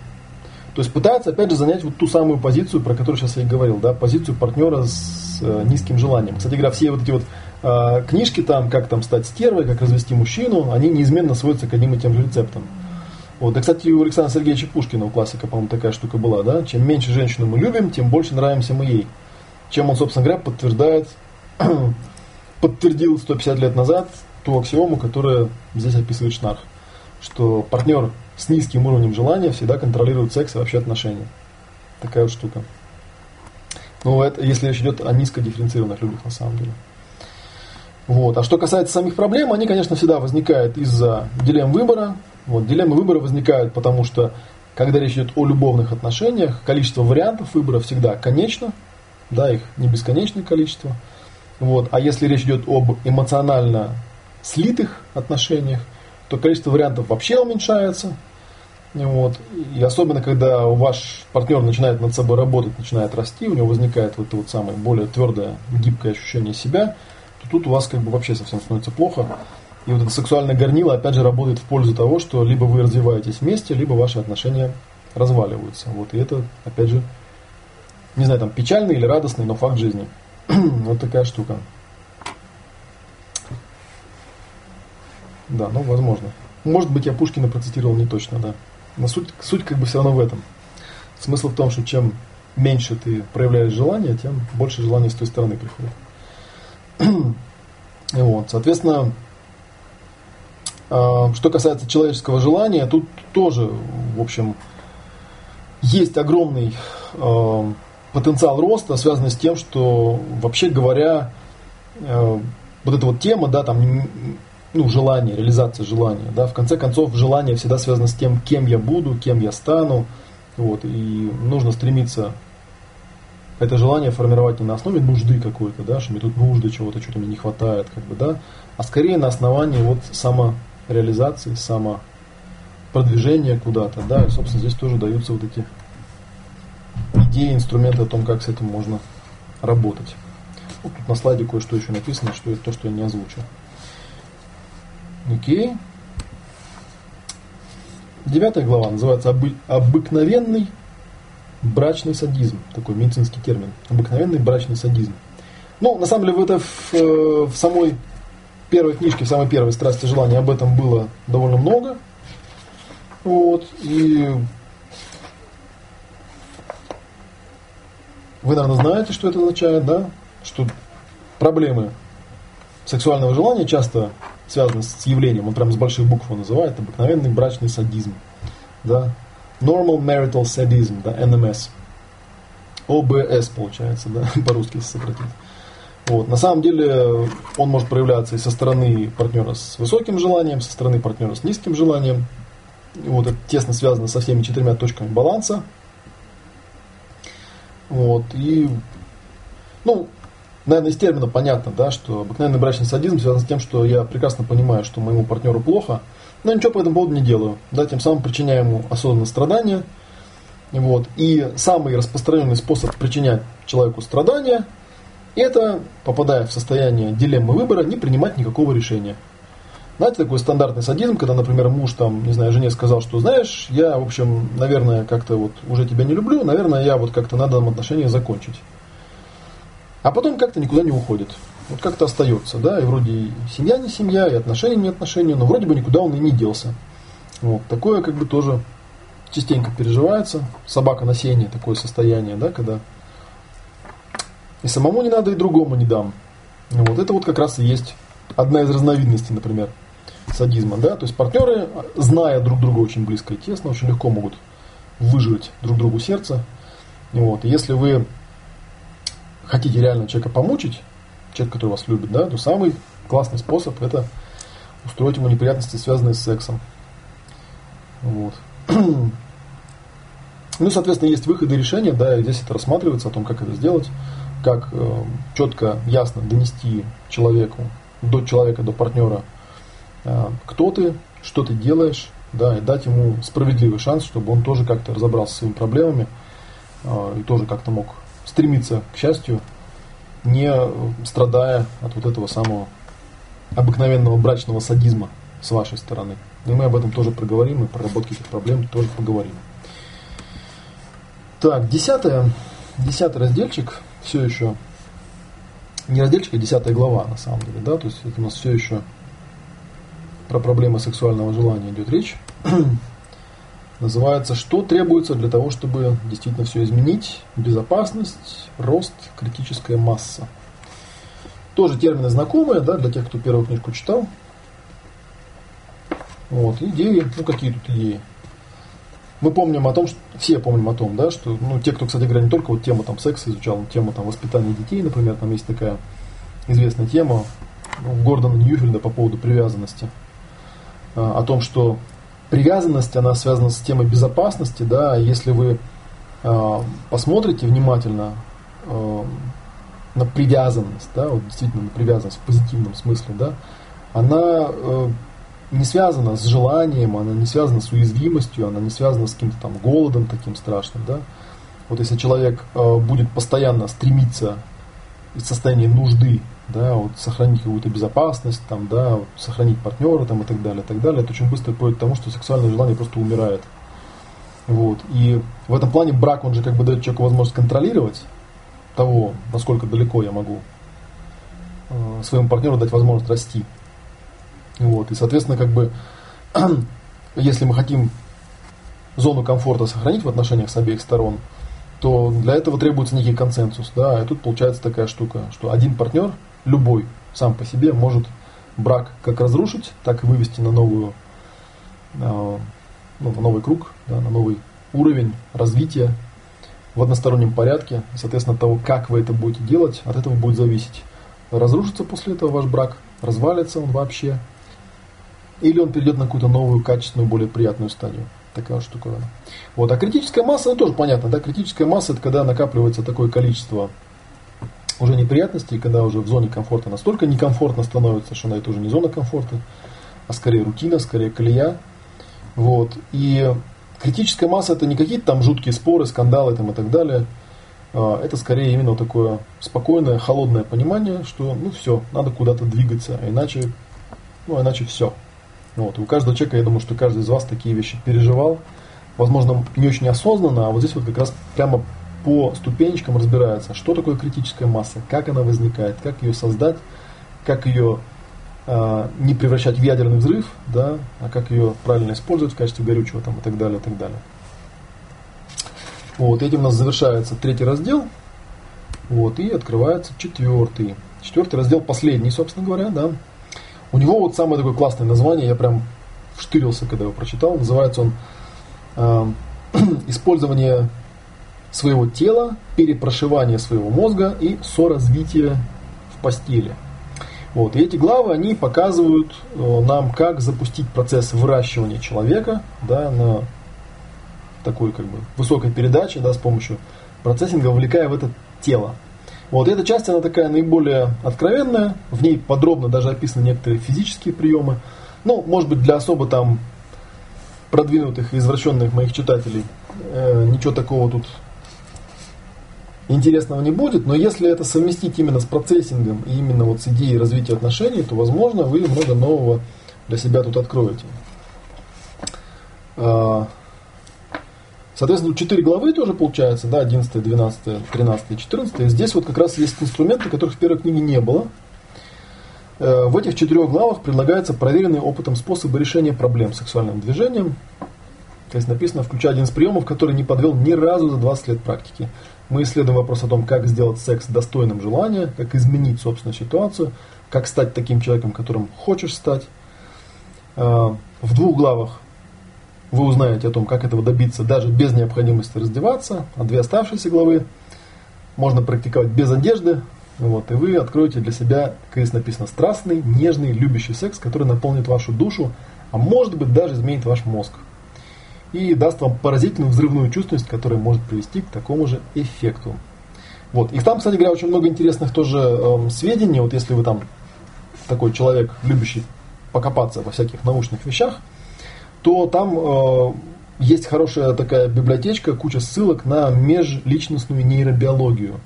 То есть пытаются, опять же, занять вот ту самую позицию, про которую сейчас я и говорил, да, позицию партнера с э, низким желанием. Кстати говоря, все вот эти вот э, книжки там, как там стать стервой, как развести мужчину, они неизменно сводятся к одним и тем же рецептам. Вот. Да, кстати, у Александра Сергеевича Пушкина, у классика, по-моему, такая штука была, да? Чем меньше женщину мы любим, тем больше нравимся мы ей. Чем он, собственно говоря, подтверждает, подтвердил 150 лет назад ту аксиому, которая здесь описывает Шнарх, что партнер с низким уровнем желания всегда контролирует секс и вообще отношения. Такая вот штука. Ну, это если речь идет о низкодифференцированных людях на самом деле. Вот. А что касается самих проблем, они, конечно, всегда возникают из-за дилемм выбора, вот, дилеммы выбора возникают, потому что, когда речь идет о любовных отношениях, количество вариантов выбора всегда конечно, да, их не бесконечное количество. Вот. А если речь идет об эмоционально слитых отношениях, то количество вариантов вообще уменьшается. Вот. И особенно, когда ваш партнер начинает над собой работать, начинает расти, у него возникает вот это вот самое более твердое, гибкое ощущение себя, то тут у вас как бы вообще совсем становится плохо. И вот это сексуальное горнило, опять же, работает в пользу того, что либо вы развиваетесь вместе, либо ваши отношения разваливаются. Вот. И это, опять же, не знаю, там печальный или радостный, но факт жизни. вот такая штука. Да, ну, возможно. Может быть, я Пушкина процитировал не точно, да. Но суть, суть как бы все равно в этом. Смысл в том, что чем меньше ты проявляешь желание, тем больше желания с той стороны приходит. вот, соответственно, что касается человеческого желания, тут тоже, в общем, есть огромный э, потенциал роста, связанный с тем, что, вообще говоря, э, вот эта вот тема, да, там, ну, желание, реализация желания, да, в конце концов, желание всегда связано с тем, кем я буду, кем я стану, вот, и нужно стремиться это желание формировать не на основе нужды какой-то, да, что мне тут нужды чего-то, что-то мне не хватает, как бы, да, а скорее на основании вот самореализации, самопродвижения куда-то, да, и, собственно, здесь тоже даются вот эти идеи, инструменты о том, как с этим можно работать. Вот тут на слайде кое-что еще написано, что это то, что я не озвучил. Окей. Девятая глава называется обы- «Обыкновенный брачный садизм». Такой медицинский термин. Обыкновенный брачный садизм. Ну, на самом деле, в, это в, э, в самой первой книжке, в самой первой «Страсти желания» об этом было довольно много. Вот. И вы, наверное, знаете, что это означает, да? Что проблемы сексуального желания часто связано с явлением, он прям с больших букв его называет, обыкновенный брачный садизм. Да? Normal Marital Sadism, да, NMS. ОБС получается, да, по-русски сократить. Вот. На самом деле он может проявляться и со стороны партнера с высоким желанием, со стороны партнера с низким желанием. Вот это тесно связано со всеми четырьмя точками баланса. Вот. И ну, наверное, из термина понятно, да, что обыкновенный брачный садизм связан с тем, что я прекрасно понимаю, что моему партнеру плохо, но ничего по этому поводу не делаю. Да, тем самым причиняю ему осознанное страдание. Вот. И самый распространенный способ причинять человеку страдания – это, попадая в состояние дилеммы выбора, не принимать никакого решения. Знаете, такой стандартный садизм, когда, например, муж там, не знаю, жене сказал, что, знаешь, я, в общем, наверное, как-то вот уже тебя не люблю, наверное, я вот как-то надо нам отношения закончить. А потом как-то никуда не уходит. Вот как-то остается, да, и вроде и семья не семья, и отношения не отношения, но вроде бы никуда он и не делся. Вот, такое как бы тоже частенько переживается. Собака на сене, такое состояние, да, когда и самому не надо, и другому не дам. Вот это вот как раз и есть одна из разновидностей, например, садизма, да, то есть партнеры, зная друг друга очень близко и тесно, очень легко могут выживать друг другу сердце. Вот. И если вы хотите реально человека помучить, человек, который вас любит, да, то самый классный способ это устроить ему неприятности, связанные с сексом. Вот. Ну, соответственно, есть выходы и решения, да, и здесь это рассматривается о том, как это сделать, как э, четко, ясно донести человеку, до человека, до партнера, э, кто ты, что ты делаешь, да, и дать ему справедливый шанс, чтобы он тоже как-то разобрался с своими проблемами э, и тоже как-то мог стремиться к счастью, не страдая от вот этого самого обыкновенного брачного садизма с вашей стороны. И мы об этом тоже проговорим, и про проработке этих проблем тоже поговорим. Так, десятое, десятый разделчик, все еще, не разделчик, а десятая глава на самом деле, да, то есть это у нас все еще про проблемы сексуального желания идет речь. Называется «Что требуется для того, чтобы действительно все изменить? Безопасность, рост, критическая масса». Тоже термины знакомые, да, для тех, кто первую книжку читал. Вот, идеи, ну какие тут идеи? Мы помним о том, что все помним о том, да, что, ну, те, кто, кстати говоря, не только вот тему там секса изучал, но тему там воспитания детей, например, там есть такая известная тема ну, Гордона Ньюфельда по поводу привязанности, а, о том, что привязанность, она связана с темой безопасности, да, если вы э, посмотрите внимательно э, на привязанность, да, вот действительно на привязанность в позитивном смысле, да, она э, не связана с желанием, она не связана с уязвимостью, она не связана с каким-то там голодом таким страшным, да. Вот если человек э, будет постоянно стремиться из состояния нужды да, вот сохранить какую-то безопасность, там, да, вот сохранить партнера там, и так далее, и так далее, это очень быстро приводит к тому, что сексуальное желание просто умирает. Вот. И в этом плане брак, он же как бы дает человеку возможность контролировать того, насколько далеко я могу э, своему партнеру дать возможность расти. Вот. И, соответственно, как бы, если мы хотим зону комфорта сохранить в отношениях с обеих сторон, то для этого требуется некий консенсус. Да? И тут получается такая штука, что один партнер, любой, сам по себе, может брак как разрушить, так и вывести на новую, э, ну, на новый круг, да, на новый уровень развития в одностороннем порядке. Соответственно, от того, как вы это будете делать, от этого будет зависеть. Разрушится после этого ваш брак, развалится он вообще, или он перейдет на какую-то новую, качественную, более приятную стадию. Такая штука. Вот. А критическая масса, ну тоже понятно, да, критическая масса это когда накапливается такое количество уже неприятностей, когда уже в зоне комфорта настолько некомфортно становится, что на это уже не зона комфорта, а скорее рутина, скорее колея. Вот. И Критическая масса это не какие-то там жуткие споры, скандалы там и так далее. А, это скорее именно такое спокойное, холодное понимание, что ну все, надо куда-то двигаться, а иначе, ну иначе все. Вот. у каждого человека, я думаю, что каждый из вас такие вещи переживал. Возможно, не очень осознанно, а вот здесь вот как раз прямо по ступенечкам разбирается, что такое критическая масса, как она возникает, как ее создать, как ее а, не превращать в ядерный взрыв, да, а как ее правильно использовать в качестве горючего там, и так далее, и так далее. Вот, этим у нас завершается третий раздел, вот, и открывается четвертый. Четвертый раздел последний, собственно говоря, да. У него вот самое такое классное название, я прям вштырился, когда его прочитал. Называется он э, «Использование своего тела, перепрошивание своего мозга и соразвитие в постели». Вот. И эти главы, они показывают э, нам, как запустить процесс выращивания человека да, на такой как бы высокой передаче да, с помощью процессинга, вовлекая в это тело. Вот эта часть, она такая наиболее откровенная, в ней подробно даже описаны некоторые физические приемы. Ну, может быть, для особо там продвинутых и извращенных моих читателей э, ничего такого тут интересного не будет, но если это совместить именно с процессингом и именно вот с идеей развития отношений, то, возможно, вы много нового для себя тут откроете. Соответственно, 4 главы тоже получается, да, 11, 12, 13, 14. Здесь вот как раз есть инструменты, которых в первой книге не было. Э, в этих четырех главах предлагается проверенный опытом способы решения проблем сексуальным движением. То есть написано, включая один из приемов, который не подвел ни разу за 20 лет практики. Мы исследуем вопрос о том, как сделать секс достойным желания, как изменить собственную ситуацию, как стать таким человеком, которым хочешь стать. А, в двух главах вы узнаете о том, как этого добиться даже без необходимости раздеваться, а две оставшиеся главы можно практиковать без одежды, вот, и вы откроете для себя, как здесь написано, страстный, нежный, любящий секс, который наполнит вашу душу, а может быть даже изменит ваш мозг и даст вам поразительную взрывную чувственность, которая может привести к такому же эффекту. Вот. И там, кстати говоря, очень много интересных тоже эм, сведений. Вот если вы там такой человек, любящий покопаться во всяких научных вещах, то там э, есть хорошая такая библиотечка, куча ссылок на межличностную нейробиологию.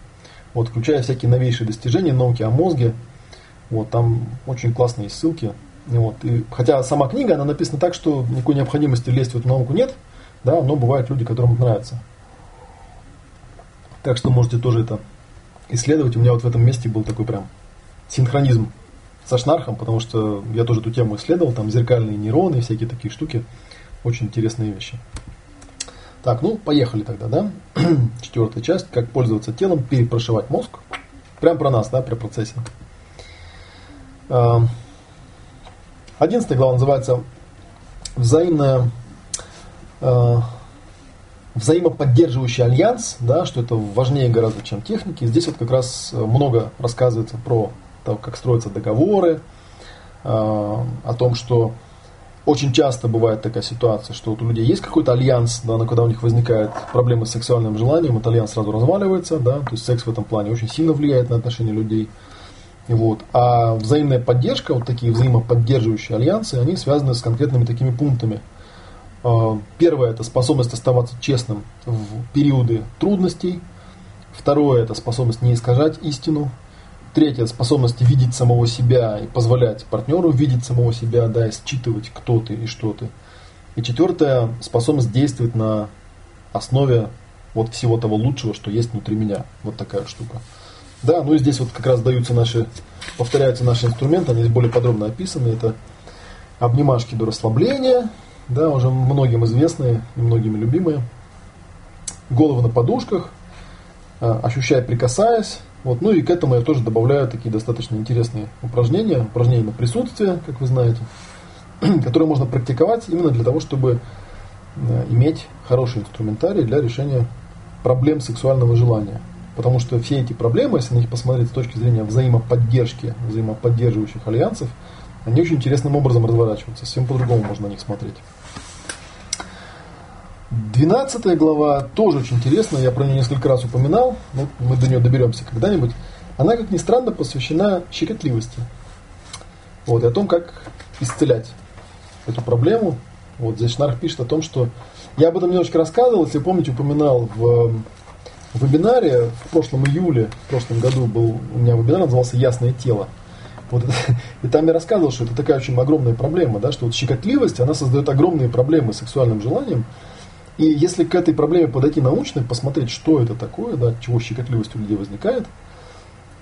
Вот, включая всякие новейшие достижения науки о мозге. Вот, там очень классные ссылки. Вот. И, хотя сама книга, она написана так, что никакой необходимости лезть в эту науку нет, да, но бывают люди, которым нравится. Так что можете тоже это исследовать. У меня вот в этом месте был такой прям синхронизм со Шнархом, потому что я тоже эту тему исследовал, там зеркальные нейроны всякие такие штуки. Очень интересные вещи. Так, ну, поехали тогда, да? Четвертая часть, как пользоваться телом, перепрошивать мозг. Прям про нас, да, про процессинг. Одиннадцатая глава называется «Взаимная взаимоподдерживающий альянс, да, что это важнее гораздо, чем техники. Здесь вот как раз много рассказывается про то, как строятся договоры, э, о том, что очень часто бывает такая ситуация, что вот у людей есть какой-то альянс, да, но когда у них возникают проблемы с сексуальным желанием, этот альянс сразу разваливается, да, то есть секс в этом плане очень сильно влияет на отношения людей. Вот. А взаимная поддержка, вот такие взаимоподдерживающие альянсы, они связаны с конкретными такими пунктами. А, первое – это способность оставаться честным в периоды трудностей. Второе – это способность не искажать истину. Третье – способность видеть самого себя и позволять партнеру видеть самого себя, да, и считывать, кто ты и что ты. И четвертое – способность действовать на основе вот всего того лучшего, что есть внутри меня. Вот такая штука. Да, ну и здесь вот как раз даются наши, повторяются наши инструменты, они более подробно описаны. Это обнимашки до расслабления, да, уже многим известные и многими любимые. Головы на подушках, а, ощущая, прикасаясь. Вот, ну и к этому я тоже добавляю такие достаточно интересные упражнения, упражнения на присутствие, как вы знаете, которые можно практиковать именно для того, чтобы э, иметь хороший инструментарий для решения проблем сексуального желания. Потому что все эти проблемы, если на них посмотреть с точки зрения взаимоподдержки, взаимоподдерживающих альянсов, они очень интересным образом разворачиваются. Совсем по-другому можно на них смотреть. Двенадцатая глава тоже очень интересная, я про нее несколько раз упоминал, но мы до нее доберемся когда-нибудь. Она, как ни странно, посвящена щекотливости. Вот, и о том, как исцелять эту проблему. Вот здесь Шнарх пишет о том, что я об этом немножечко рассказывал, если помните, упоминал в вебинаре в прошлом июле, в прошлом году был у меня вебинар, назывался «Ясное тело». Вот и там я рассказывал, что это такая очень огромная проблема, да, что вот щекотливость, она создает огромные проблемы с сексуальным желанием. И если к этой проблеме подойти научно, посмотреть, что это такое, да, чего щекотливость у людей возникает,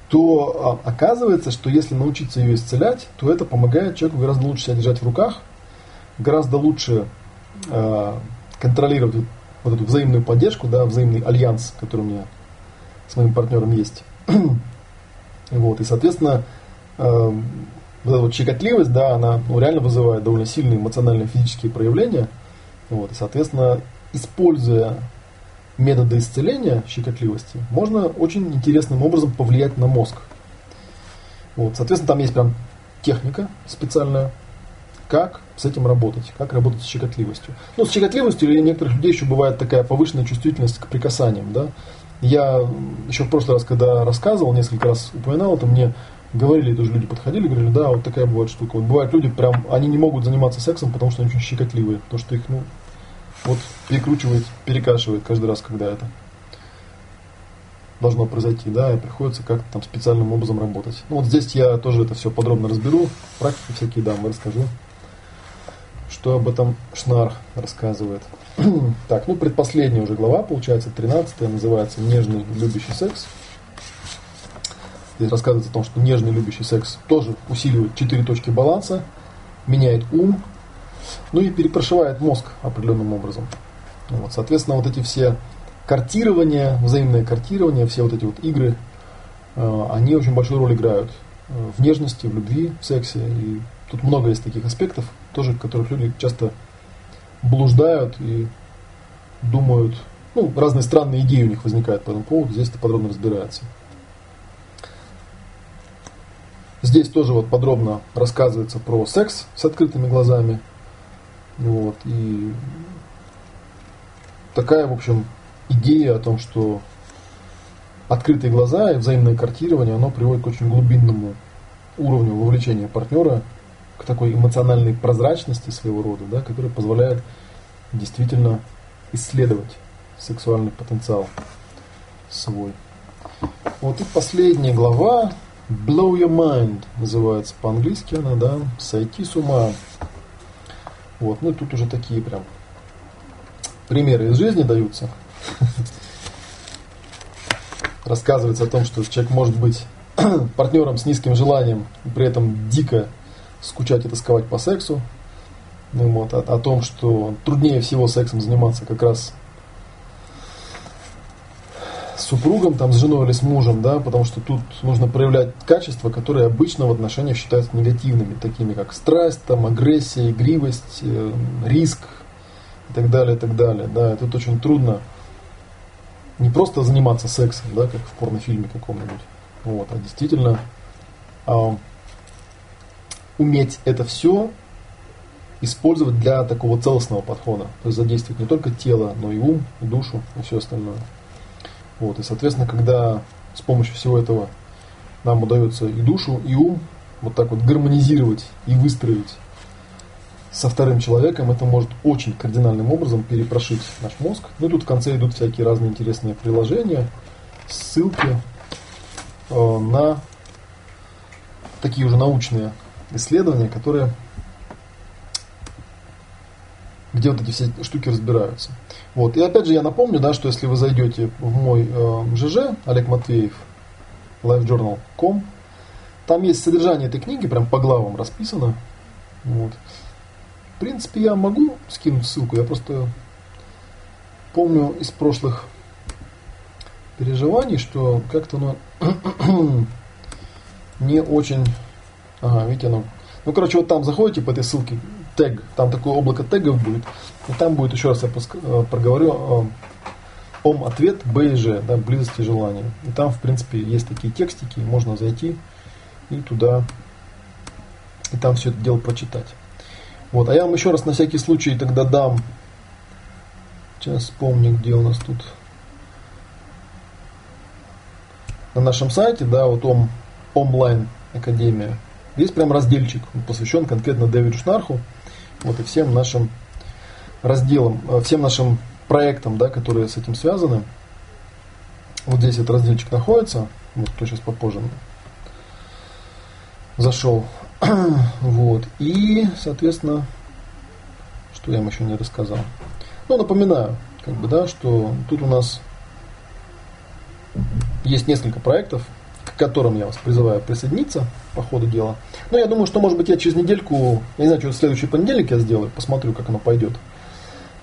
то а, оказывается, что если научиться ее исцелять, то это помогает человеку гораздо лучше себя держать в руках, гораздо лучше э, контролировать вот эту взаимную поддержку, да, взаимный альянс, который у меня с моим партнером есть. вот, и, соответственно, э, вот эта вот щекотливость, да, она ну, реально вызывает довольно сильные эмоциональные физические проявления. Вот, и, соответственно, используя методы исцеления щекотливости, можно очень интересным образом повлиять на мозг. Вот, соответственно, там есть прям техника специальная, как с этим работать, как работать с щекотливостью. Ну, с щекотливостью у некоторых людей еще бывает такая повышенная чувствительность к прикасаниям, да. Я еще в прошлый раз, когда рассказывал, несколько раз упоминал это, мне говорили, тоже люди подходили, говорили, да, вот такая бывает штука. Вот бывают люди, прям, они не могут заниматься сексом, потому что они очень щекотливые, потому что их, ну, вот перекручивает, перекашивает каждый раз, когда это должно произойти, да, и приходится как-то там специальным образом работать. Ну вот здесь я тоже это все подробно разберу, практики всякие дам, расскажу что об этом Шнар рассказывает. так, ну предпоследняя уже глава, получается, 13 называется «Нежный любящий секс». Здесь рассказывается о том, что нежный любящий секс тоже усиливает четыре точки баланса, меняет ум, ну и перепрошивает мозг определенным образом. Вот, соответственно, вот эти все картирования, взаимное картирование, все вот эти вот игры, э, они очень большую роль играют э, в нежности, в любви, в сексе. И тут много есть таких аспектов, тоже, в которых люди часто блуждают и думают, ну, разные странные идеи у них возникают по этому поводу, здесь это подробно разбирается. Здесь тоже вот подробно рассказывается про секс с открытыми глазами. Вот, и такая, в общем, идея о том, что открытые глаза и взаимное картирование, оно приводит к очень глубинному уровню вовлечения партнера к такой эмоциональной прозрачности своего рода, да, которая позволяет действительно исследовать сексуальный потенциал свой. Вот и последняя глава, Blow Your Mind называется по-английски она, да, сойти с ума. Вот, ну и тут уже такие прям примеры из жизни даются. Рассказывается о том, что человек может быть партнером с низким желанием, при этом дико скучать и тосковать по сексу. Ну, вот, о, о том, что труднее всего сексом заниматься как раз с супругом, там, с женой или с мужем, да, потому что тут нужно проявлять качества, которые обычно в отношениях считаются негативными, такими как страсть, там, агрессия, игривость, э, риск и так далее, и так далее. Да, и тут очень трудно не просто заниматься сексом, да, как в порнофильме каком-нибудь, вот, а действительно а, уметь это все использовать для такого целостного подхода. То есть задействовать не только тело, но и ум, и душу, и все остальное. Вот, и, соответственно, когда с помощью всего этого нам удается и душу, и ум вот так вот гармонизировать и выстроить со вторым человеком, это может очень кардинальным образом перепрошить наш мозг. Ну и тут в конце идут всякие разные интересные приложения, ссылки э, на такие уже научные исследования, которые где вот эти все штуки разбираются. Вот. И опять же я напомню, да, что если вы зайдете в мой э, ЖЖ, Олег Матвеев, lifejournal.com, там есть содержание этой книги, прям по главам расписано. Вот. В принципе, я могу скинуть ссылку, я просто помню из прошлых переживаний, что как-то оно не очень... Ага, видите, оно... Ну, короче, вот там заходите по этой ссылке, тег, там такое облако тегов будет, и там будет, еще раз я э, проговорю, э, ом ответ Б и Ж, да, близости желания. И там, в принципе, есть такие текстики, можно зайти и туда, и там все это дело прочитать. Вот, а я вам еще раз на всякий случай тогда дам, сейчас вспомню, где у нас тут, на нашем сайте, да, вот ом, онлайн академия, есть прям разделчик, посвящен конкретно Дэвиду Шнарху, вот и всем нашим разделам, э, всем нашим проектам, да, которые с этим связаны. Вот здесь этот разделчик находится, вот кто сейчас попозже зашел. вот. И, соответственно, что я вам еще не рассказал. Ну, напоминаю, как бы, да, что тут у нас есть несколько проектов, к которым я вас призываю присоединиться по ходу дела. Но я думаю, что, может быть, я через недельку, я не знаю, что следующий понедельник я сделаю, посмотрю, как оно пойдет.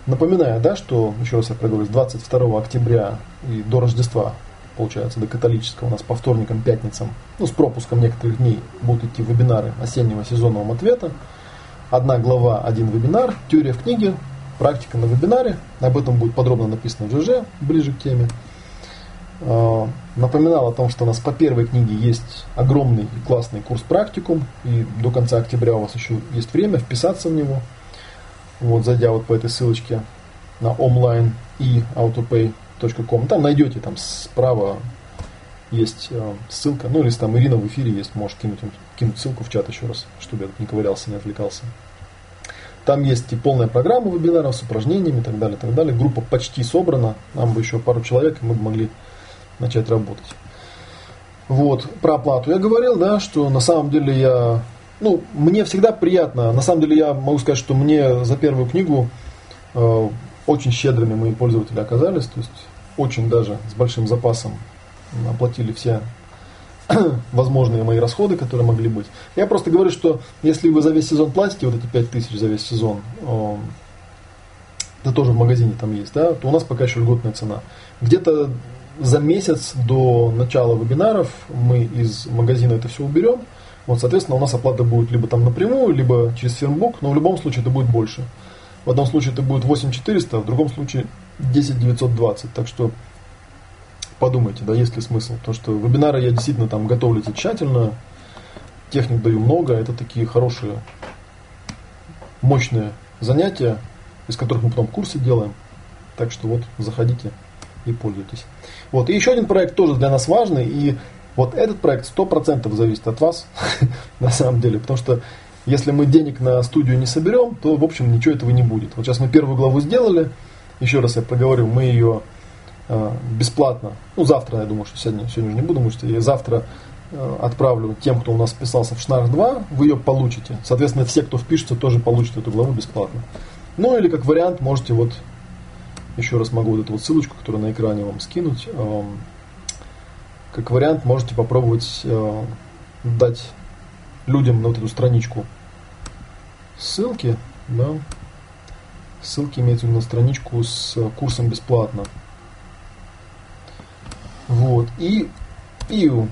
Напоминаю, да, что, еще раз я проговорю, с 22 октября и до Рождества, получается, до католического, у нас по вторникам, пятницам, ну, с пропуском некоторых дней будут идти вебинары осеннего сезонного ответа. Одна глава, один вебинар, теория в книге, практика на вебинаре. Об этом будет подробно написано в ЖЖ, ближе к теме. Напоминал о том, что у нас по первой книге есть огромный и классный курс практикум, и до конца октября у вас еще есть время вписаться в него. Вот, зайдя вот по этой ссылочке на online и autopay.com, там найдете, там справа есть э, ссылка, ну или там Ирина в эфире есть, можешь кинуть, кинуть ссылку в чат еще раз, чтобы я не ковырялся, не отвлекался. Там есть и полная программа вебинаров с упражнениями и так далее, и так далее. Группа почти собрана, нам бы еще пару человек, и мы бы могли начать работать. Вот, про оплату я говорил, да, что на самом деле я, ну, мне всегда приятно, на самом деле я могу сказать, что мне за первую книгу э, очень щедрыми мои пользователи оказались, то есть очень даже с большим запасом оплатили все возможные мои расходы, которые могли быть. Я просто говорю, что если вы за весь сезон платите вот эти 5000 за весь сезон, э, это тоже в магазине там есть, да, то у нас пока еще льготная цена. Где-то за месяц до начала вебинаров мы из магазина это все уберем. Вот, соответственно, у нас оплата будет либо там напрямую, либо через фирмбук, но в любом случае это будет больше. В одном случае это будет 8400, в другом случае 10920. Так что подумайте, да, есть ли смысл. Потому что вебинары я действительно там готовлю эти тщательно, техник даю много, это такие хорошие, мощные занятия, из которых мы потом курсы делаем. Так что вот, заходите и пользуйтесь. Вот. И еще один проект тоже для нас важный, и вот этот проект 100% зависит от вас, на самом деле, потому что если мы денег на студию не соберем, то, в общем, ничего этого не будет. Вот сейчас мы первую главу сделали, еще раз я проговорю, мы ее э, бесплатно, ну, завтра, я думаю, что сегодня, сегодня уже не буду, может, я завтра э, отправлю тем, кто у нас вписался в Шнарх 2, вы ее получите. Соответственно, все, кто впишется, тоже получат эту главу бесплатно. Ну, или как вариант, можете вот еще раз могу вот эту вот ссылочку, которую на экране вам скинуть. Эм, как вариант можете попробовать э, дать людям на вот эту страничку ссылки, да, ссылки имеются на страничку с курсом бесплатно. Вот, и пиу.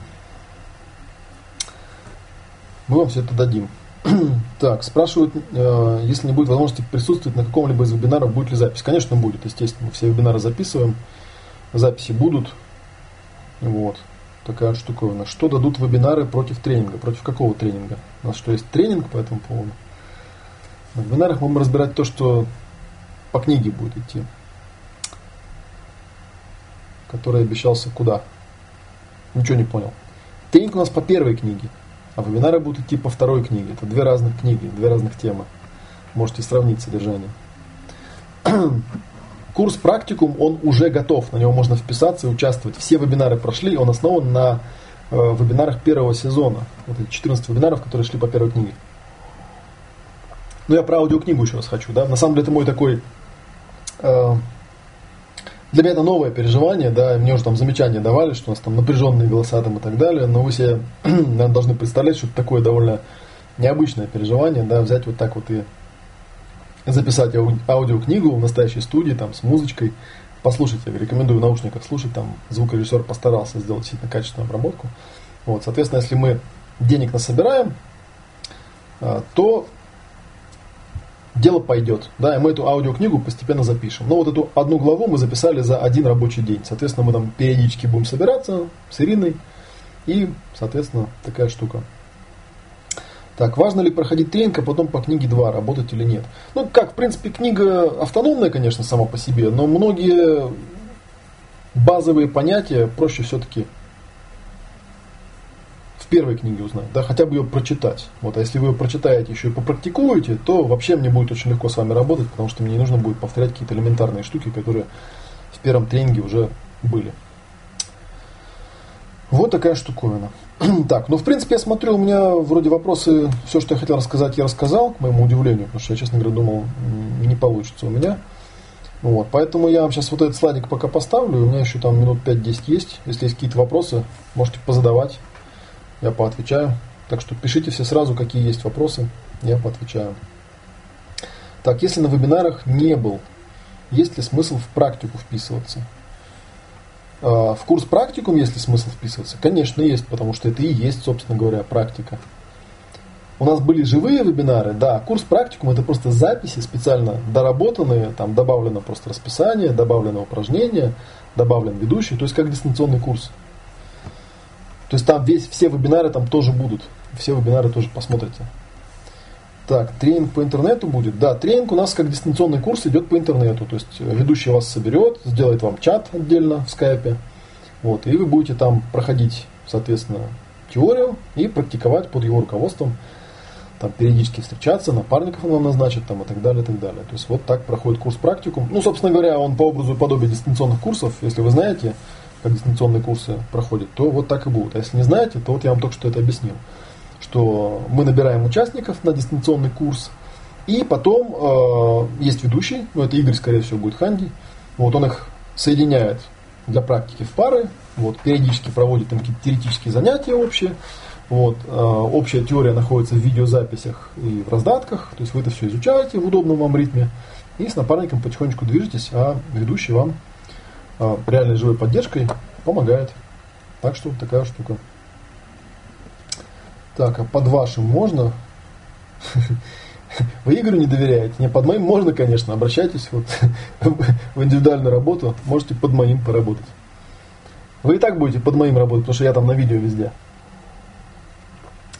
Мы вам все это дадим. Так, спрашивают, э, если не будет возможности присутствовать на каком-либо из вебинаров, будет ли запись? Конечно, будет, естественно. Все вебинары записываем, записи будут. Вот, такая штуковина. Что дадут вебинары против тренинга? Против какого тренинга? У нас что, есть тренинг по этому поводу? На вебинарах мы будем разбирать то, что по книге будет идти. Который обещался куда? Ничего не понял. Тренинг у нас по первой книге. А вебинары будут идти по второй книге. Это две разных книги, две разных темы. Можете сравнить содержание. Курс практикум, он уже готов, на него можно вписаться и участвовать. Все вебинары прошли, он основан на э, вебинарах первого сезона. Вот эти 14 вебинаров, которые шли по первой книге. Ну, я про аудиокнигу еще раз хочу, да. На самом деле, это мой такой... Э, для меня это новое переживание, да, мне уже там замечания давали, что у нас там напряженные голоса там и так далее, но вы себе, наверное, должны представлять, что это такое довольно необычное переживание, да, взять вот так вот и записать ау- аудиокнигу в настоящей студии, там, с музычкой, послушать, я рекомендую в наушниках слушать, там, звукорежиссер постарался сделать действительно качественную обработку. Вот, соответственно, если мы денег насобираем, а, то дело пойдет. Да, и мы эту аудиокнигу постепенно запишем. Но вот эту одну главу мы записали за один рабочий день. Соответственно, мы там периодически будем собираться с Ириной. И, соответственно, такая штука. Так, важно ли проходить тренинг, а потом по книге 2 работать или нет? Ну, как, в принципе, книга автономная, конечно, сама по себе, но многие базовые понятия проще все-таки в первой книге узнать, да, хотя бы ее прочитать. Вот, а если вы ее прочитаете, еще и попрактикуете, то вообще мне будет очень легко с вами работать, потому что мне не нужно будет повторять какие-то элементарные штуки, которые в первом тренинге уже были. Вот такая штуковина. так, ну в принципе я смотрю, у меня вроде вопросы, все, что я хотел рассказать, я рассказал, к моему удивлению, потому что я, честно говоря, думал, не получится у меня. Вот, поэтому я вам сейчас вот этот слайдик пока поставлю, у меня еще там минут 5-10 есть. Если есть какие-то вопросы, можете позадавать я поотвечаю. Так что пишите все сразу, какие есть вопросы, я поотвечаю. Так, если на вебинарах не был, есть ли смысл в практику вписываться? А, в курс практикум есть ли смысл вписываться? Конечно, есть, потому что это и есть, собственно говоря, практика. У нас были живые вебинары, да, курс практикум это просто записи специально доработанные, там добавлено просто расписание, добавлено упражнение, добавлен ведущий, то есть как дистанционный курс. То есть там весь, все вебинары там тоже будут. Все вебинары тоже посмотрите. Так, тренинг по интернету будет. Да, тренинг у нас как дистанционный курс идет по интернету. То есть э, ведущий вас соберет, сделает вам чат отдельно в скайпе. Вот, и вы будете там проходить, соответственно, теорию и практиковать под его руководством. Там периодически встречаться, напарников он вам назначит там, и так далее, и так далее. То есть вот так проходит курс практикум. Ну, собственно говоря, он по образу и подобию дистанционных курсов, если вы знаете, как дистанционные курсы проходят, то вот так и будут. А если не знаете, то вот я вам только что это объяснил. Что мы набираем участников на дистанционный курс, и потом э, есть ведущий, ну это Игорь, скорее всего, будет Ханди. Вот он их соединяет для практики в пары, вот, периодически проводит там какие-то теоретические занятия общие. Вот, э, общая теория находится в видеозаписях и в раздатках, то есть вы это все изучаете в удобном вам ритме, и с напарником потихонечку движетесь, а ведущий вам а, реальной живой поддержкой помогает. Так что такая штука. Так, а под вашим можно? Вы Игорю не доверяете? Не, под моим можно, конечно. Обращайтесь вот в индивидуальную работу. Можете под моим поработать. Вы и так будете под моим работать, потому что я там на видео везде.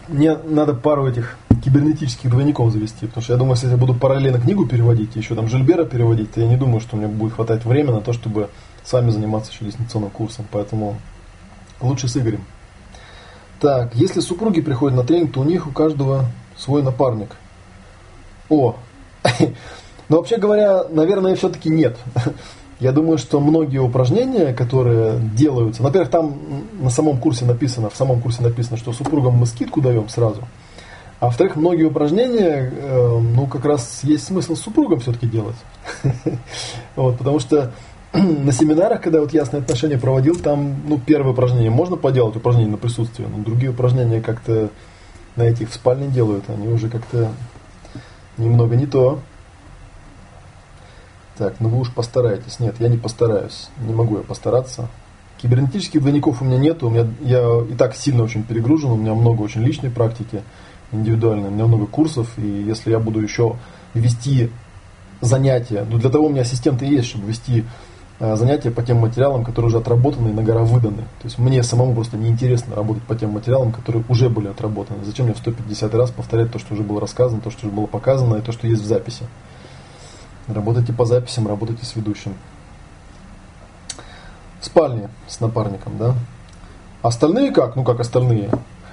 Мне надо пару этих кибернетических двойников завести, потому что я думаю, если я буду параллельно книгу переводить, еще там Жильбера переводить, то я не думаю, что меня будет хватать времени на то, чтобы сами заниматься еще дистанционным курсом, поэтому лучше с Игорем. Так, если супруги приходят на тренинг, то у них у каждого свой напарник. О, но вообще говоря, наверное, все-таки нет. Я думаю, что многие упражнения, которые делаются, во-первых, там на самом курсе написано, в самом курсе написано, что супругам мы скидку даем сразу. А во-вторых, многие упражнения, э, ну, как раз есть смысл с супругом все-таки делать. Вот, потому что на семинарах, когда вот ясные отношения проводил, там, ну, первое упражнение можно поделать, упражнение на присутствие, но другие упражнения как-то на этих в спальне делают, они уже как-то немного не то. Так, ну вы уж постарайтесь. Нет, я не постараюсь. Не могу я постараться. Кибернетических двойников у меня нет. У меня, я и так сильно очень перегружен. У меня много очень личной практики индивидуальной. У меня много курсов. И если я буду еще вести занятия, ну для того у меня ассистенты есть, чтобы вести занятия по тем материалам, которые уже отработаны и на гора выданы. То есть мне самому просто неинтересно работать по тем материалам, которые уже были отработаны. Зачем мне в 150 раз повторять то, что уже было рассказано, то, что уже было показано и то, что есть в записи. Работайте по записям, работайте с ведущим. В спальне с напарником, да. Остальные как? Ну как остальные?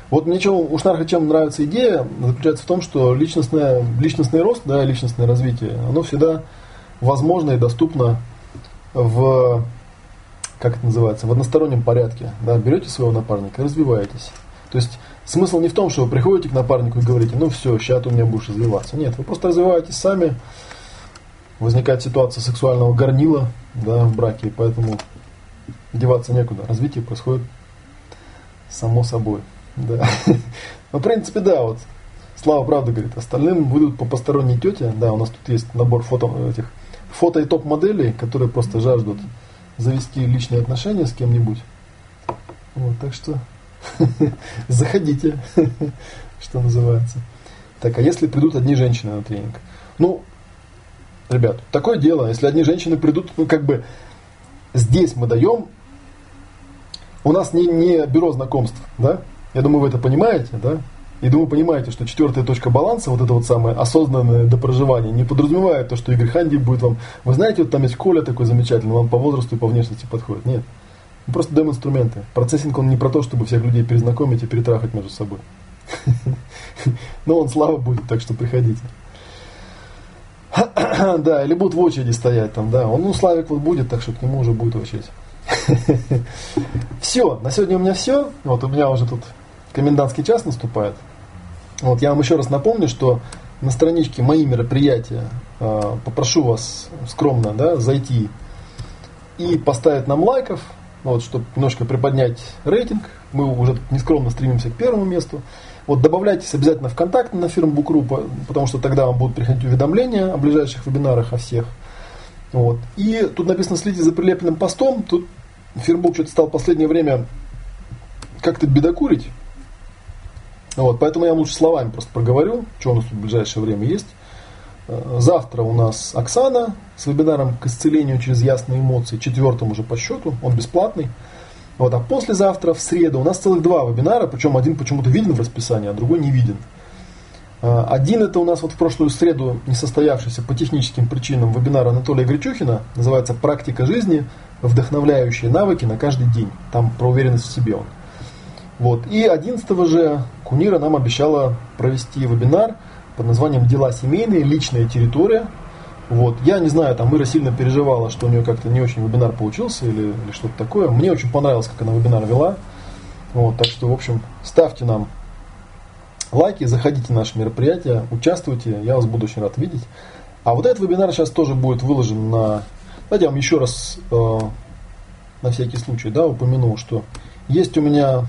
Вот мне чем, у Шнарха чем нравится идея, заключается в том, что личностное, личностный рост, да, личностное развитие, оно всегда возможно и доступно в, как это называется, в одностороннем порядке. Да, берете своего напарника и развиваетесь. То есть смысл не в том, что вы приходите к напарнику и говорите, ну все, сейчас ты у меня будешь развиваться. Нет, вы просто развиваетесь сами, возникает ситуация сексуального горнила да, в браке, и поэтому деваться некуда. Развитие происходит само собой. Да. Ну, в принципе, да, вот Слава правда говорит, остальным будут по посторонней тете. Да, у нас тут есть набор фото этих фото и топ-моделей, которые просто жаждут завести личные отношения с кем-нибудь. Вот, так что заходите, что называется. Так, а если придут одни женщины на тренинг? Ну, ребят, такое дело, если одни женщины придут, ну, как бы, здесь мы даем, у нас не, не бюро знакомств, да? Я думаю, вы это понимаете, да? И думаю, понимаете, что четвертая точка баланса, вот это вот самое осознанное до проживания, не подразумевает то, что Игорь Ханди будет вам... Вы знаете, вот там есть Коля такой замечательный, вам по возрасту и по внешности подходит. Нет. Мы просто даем инструменты. Процессинг, он не про то, чтобы всех людей перезнакомить и перетрахать между собой. Но он слава будет, так что приходите. Да, или будут в очереди стоять там, да. Он, ну, Славик вот будет, так что к нему уже будет очередь. Все, на сегодня у меня все. Вот у меня уже тут комендантский час наступает. Вот, я вам еще раз напомню, что на страничке «Мои мероприятия» э, попрошу вас скромно да, зайти и поставить нам лайков, вот, чтобы немножко приподнять рейтинг. Мы уже нескромно стремимся к первому месту. Вот, добавляйтесь обязательно в контакт на фирму Букру, потому что тогда вам будут приходить уведомления о ближайших вебинарах, о всех. Вот. И тут написано «Следите за прилепленным постом». Тут Фирмбук что-то стал в последнее время как-то бедокурить. Вот, поэтому я лучше словами просто проговорю, что у нас в ближайшее время есть. Э, завтра у нас Оксана с вебинаром к исцелению через ясные эмоции, четвертым уже по счету, он бесплатный. Вот, а послезавтра, в среду, у нас целых два вебинара, причем один почему-то виден в расписании, а другой не виден. Э, один это у нас вот в прошлую среду не состоявшийся по техническим причинам вебинар Анатолия Гречухина, называется «Практика жизни. Вдохновляющие навыки на каждый день». Там про уверенность в себе он. Вот. И 11 же Кунира нам обещала провести вебинар под названием «Дела семейные. Личная территория». Вот. Я не знаю, там Ира сильно переживала, что у нее как-то не очень вебинар получился или, или что-то такое. Мне очень понравилось, как она вебинар вела. Вот, так что, в общем, ставьте нам лайки, заходите в наши мероприятия, участвуйте, я вас буду очень рад видеть. А вот этот вебинар сейчас тоже будет выложен на... Давайте я вам еще раз э, на всякий случай да, упомяну, что есть у меня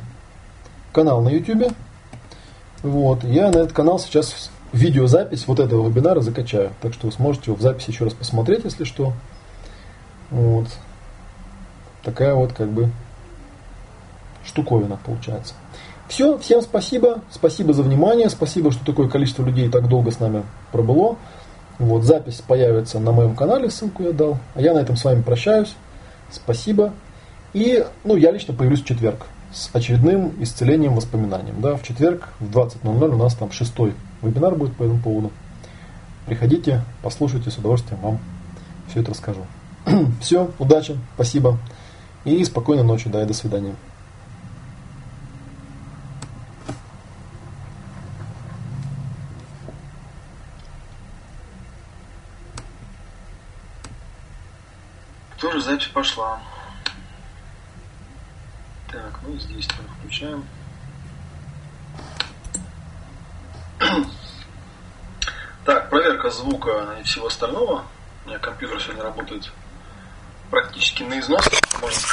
канал на YouTube. Вот. Я на этот канал сейчас видеозапись вот этого вебинара закачаю. Так что вы сможете его в записи еще раз посмотреть, если что. Вот. Такая вот как бы штуковина получается. Все, всем спасибо. Спасибо за внимание. Спасибо, что такое количество людей так долго с нами пробыло. Вот, запись появится на моем канале, ссылку я дал. А я на этом с вами прощаюсь. Спасибо. И, ну, я лично появлюсь в четверг с очередным исцелением воспоминанием. Да, в четверг в 20.00 у нас там шестой вебинар будет по этому поводу. Приходите, послушайте, с удовольствием вам все это расскажу. все, удачи, спасибо и спокойной ночи, да, и до свидания. Тоже запись пошла. Так, ну здесь мы включаем. Так, проверка звука и всего остального. У меня компьютер сегодня работает практически на износ, можно сказать.